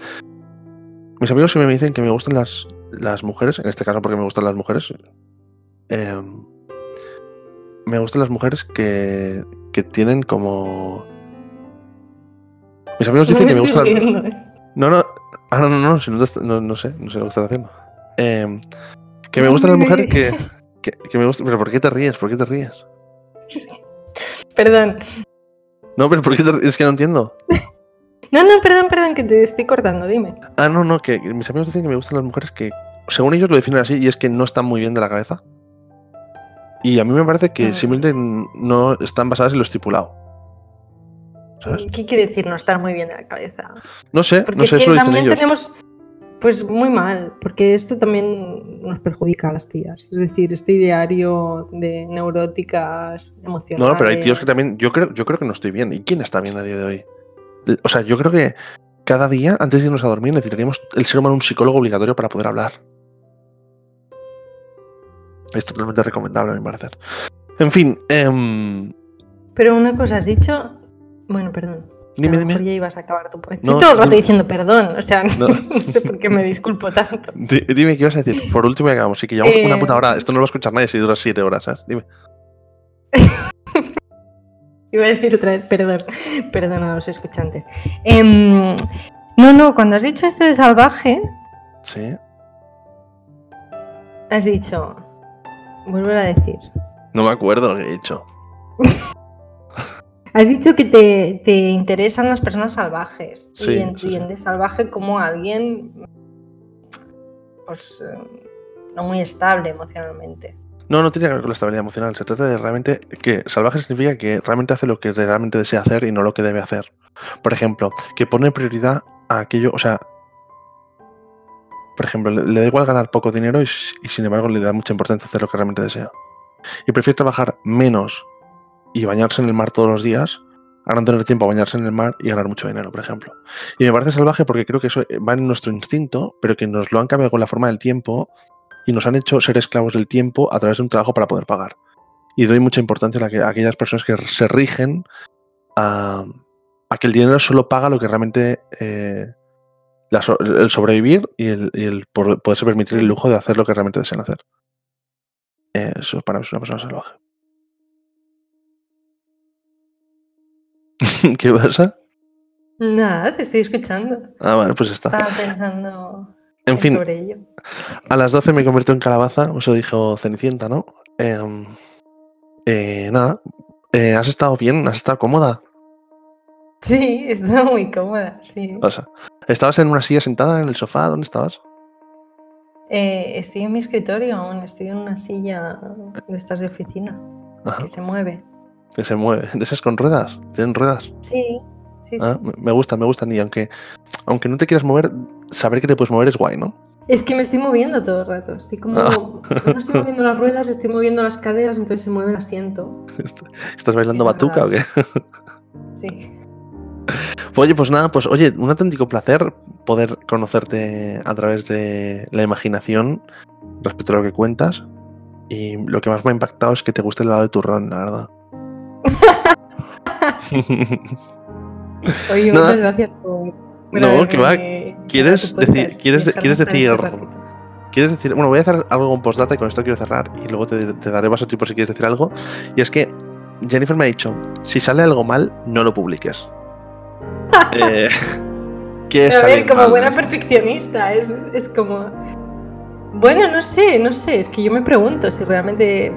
Mis amigos siempre me dicen que me gustan las, las mujeres, en este caso porque me gustan las mujeres. eh, me gustan las mujeres que, que tienen como. Mis amigos dicen me que me gustan. ¿eh? No, no. Ah, no, no, no, no, no sé, no sé lo que estás haciendo. Eh, que me gustan las mujeres que, que, que me gustan. Pero ¿por qué te ríes? ¿Por qué te ríes? Perdón. No, pero ¿por qué te? Es que no entiendo. No, no, perdón, perdón, que te estoy cortando, dime. Ah, no, no, que mis amigos dicen que me gustan las mujeres que, según ellos lo definen así, y es que no están muy bien de la cabeza. Y a mí me parece que Mm. simplemente no están basadas en lo estipulado. ¿Sabes? ¿Qué quiere decir no estar muy bien de la cabeza? No sé, Porque no sé, es eso que lo dicen también ellos. tenemos, pues muy mal, porque esto también nos perjudica a las tías. Es decir, este ideario de neuróticas emocionales. No, no, pero hay tíos que también. Yo creo, yo creo que no estoy bien. ¿Y quién está bien a día de hoy? O sea, yo creo que cada día, antes de irnos a dormir, necesitaríamos el ser humano un psicólogo obligatorio para poder hablar. Es totalmente recomendable, a mi parecer. En fin, em, Pero una cosa has dicho. Bueno, perdón. Dime, a lo mejor dime. ya ibas a acabar tu No, Estoy todo el rato dime. diciendo perdón. O sea, No. no, sé por qué me disculpo tanto. Di- Dime qué ibas a decir. Por último, y acabamos. Sí, que llevamos una Eh, puta hora. Esto no lo va a escuchar nadie si dura siete horas, ¿sabes? Dime. Iba a decir otra vez, perdón, perdón a los escuchantes. Em, no, no, cuando has dicho esto de salvaje, Sí. has dicho, vuelvo a decir, No me acuerdo lo que he dicho. has dicho que te, te interesan las personas salvajes Sí, y sí, entiendes salvaje como alguien, pues, eh, no muy estable emocionalmente. No, no tiene que ver con la estabilidad emocional. Se trata de realmente que salvaje significa que realmente hace lo que realmente desea hacer y no lo que debe hacer. Por ejemplo, que pone prioridad a aquello, o sea, por ejemplo, le, le da igual ganar poco dinero y, sin embargo le da mucha importancia a hacer lo que realmente desea. Y prefiere trabajar menos y bañarse en el mar todos los días a no tener tiempo a bañarse en el mar y ganar mucho dinero, por ejemplo. Y me parece salvaje porque creo que eso va en nuestro instinto, pero que nos lo han cambiado con la forma del tiempo y nos han hecho ser esclavos del tiempo a través de un trabajo para poder pagar. Y doy mucha importancia a, que- a aquellas personas que se rigen a, que el dinero solo paga lo que realmente... eh, el sobrevivir y el, y el poderse permitir el lujo de hacer lo que realmente desean hacer. Eh, Eso para mí es una persona salvaje. ¿Qué pasa? Nada, te estoy escuchando. Ah, vale, pues está. Estaba pensando En fin, sobre ello. A las 12 me convirtió en calabaza, eso dijo Cenicienta, ¿no? Em, eh, nada. Eh, ¿Has estado bien? ¿Has estado cómoda? Sí, estaba muy cómoda, sí. O sea, ¿estabas en una silla sentada en el sofá? ¿Dónde estabas? Eh, estoy en mi escritorio aún, estoy en una silla de estas de oficina Ajá, que se mueve. Que se mueve. ¿De esas con ruedas? ¿Tienen ruedas? Sí, sí, Ah, sí. me- gustan, me gustan. Y aunque, aunque no te quieras mover, saber que te puedes mover es guay, ¿no? Es que me estoy moviendo todo el rato. Estoy como. Ah. No estoy moviendo las ruedas, estoy moviendo las caderas, entonces se mueve el asiento. ¿Estás bailando Es batuca o qué? Sí. Oye, pues nada, pues oye, un auténtico placer poder conocerte a través de la imaginación respecto a lo que cuentas. Y lo que más me ha impactado es que te guste el lado de turrón, la verdad. Oye, muchas gracias por. No, que va. a ¿Quieres decir- quieres quieres decir- este. ¿Quieres decir? Bueno, voy a hacer algo con postdata y con esto quiero cerrar y luego te, te daré vaso a ti por si quieres decir algo. Y es que Jennifer me ha dicho, si sale algo mal, no lo publiques. eh, ¿Qué es A ver, como mal? buena perfeccionista, es, es como. Bueno, no sé, no sé, es que yo me pregunto si realmente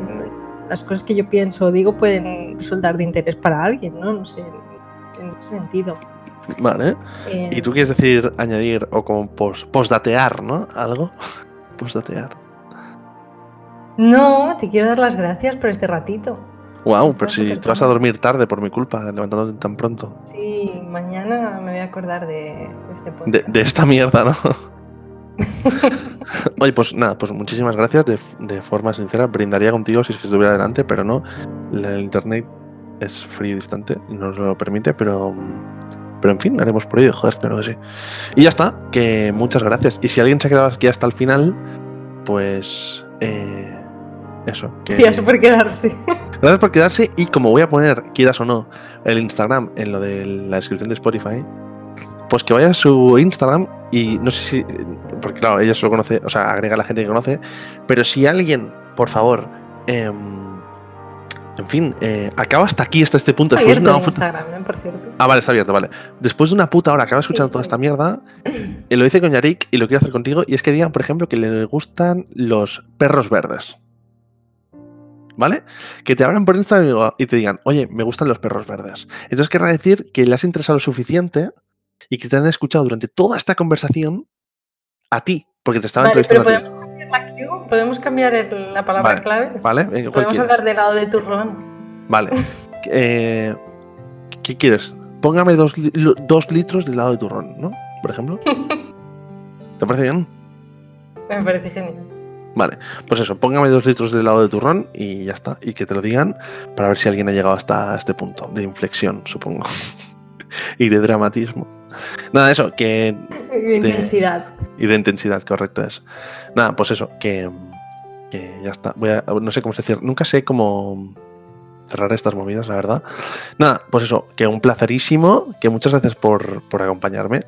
las cosas que yo pienso o digo pueden resultar de interés para alguien, ¿no? No sé, en ese sentido. Vale. Eh, ¿Y tú quieres decir añadir o como pos, posdatear, ¿no? Algo. Posdatear. No, te quiero dar las gracias por este ratito. Wow, pero si te vas a dormir tarde por mi culpa, levantándote tan pronto. Sí, mañana me voy a acordar de, de este De, podcast. de esta mierda, ¿no? Oye, pues nada, pues muchísimas gracias. De, de forma sincera, brindaría contigo si es que estuviera delante, pero no. El internet es frío y distante y no nos lo permite, pero. Pero en fin, haremos por ello, joder, claro que sí. Y ya está, que muchas gracias. Y si alguien se ha quedado aquí hasta el final, pues. eh, eso. Que... Gracias por quedarse. Gracias por quedarse y como voy a poner, quieras o no, el Instagram en lo de la descripción de Spotify, pues que vaya a su Instagram y no sé si, porque claro, ella solo conoce, o sea, agrega a la gente que conoce, pero si alguien, por favor, eh, en fin, eh, acaba hasta aquí, hasta este punto. Después de una... Instagram, ¿eh? por cierto. Ah, vale, está abierto, vale. Después de una puta hora, acaba escuchando sí, toda esta mierda, y lo hice con Yarik y lo quiero hacer contigo, y es que digan, por ejemplo, que le gustan los perros verdes. ¿Vale? Que te abran por Instagram y te digan, oye, me gustan los perros verdes. Entonces querrá decir que le has interesado lo suficiente y que te han escuchado durante toda esta conversación a ti, porque te estaban vale, entrevistando pero podemos cambiar la Q, podemos cambiar el, la palabra vale, clave. Vale, venga, podemos hablar del lado de turrón. Vale. eh, ¿Qué quieres? Póngame dos litros del lado de turrón, ¿no? Por ejemplo. ¿Te parece bien? Me parece genial. Vale, pues eso, póngame dos litros de helado de turrón y ya está. Y que te lo digan para ver si alguien ha llegado hasta este punto de inflexión, supongo. Y de dramatismo. Nada, eso, que. Y de intensidad. Y de intensidad, correcto es. Nada, pues eso, que. Que ya está. Voy a, no sé cómo decir. Nunca sé cómo cerrar estas movidas, la verdad. Nada, pues eso, que un placerísimo. Que muchas gracias por, por acompañarme.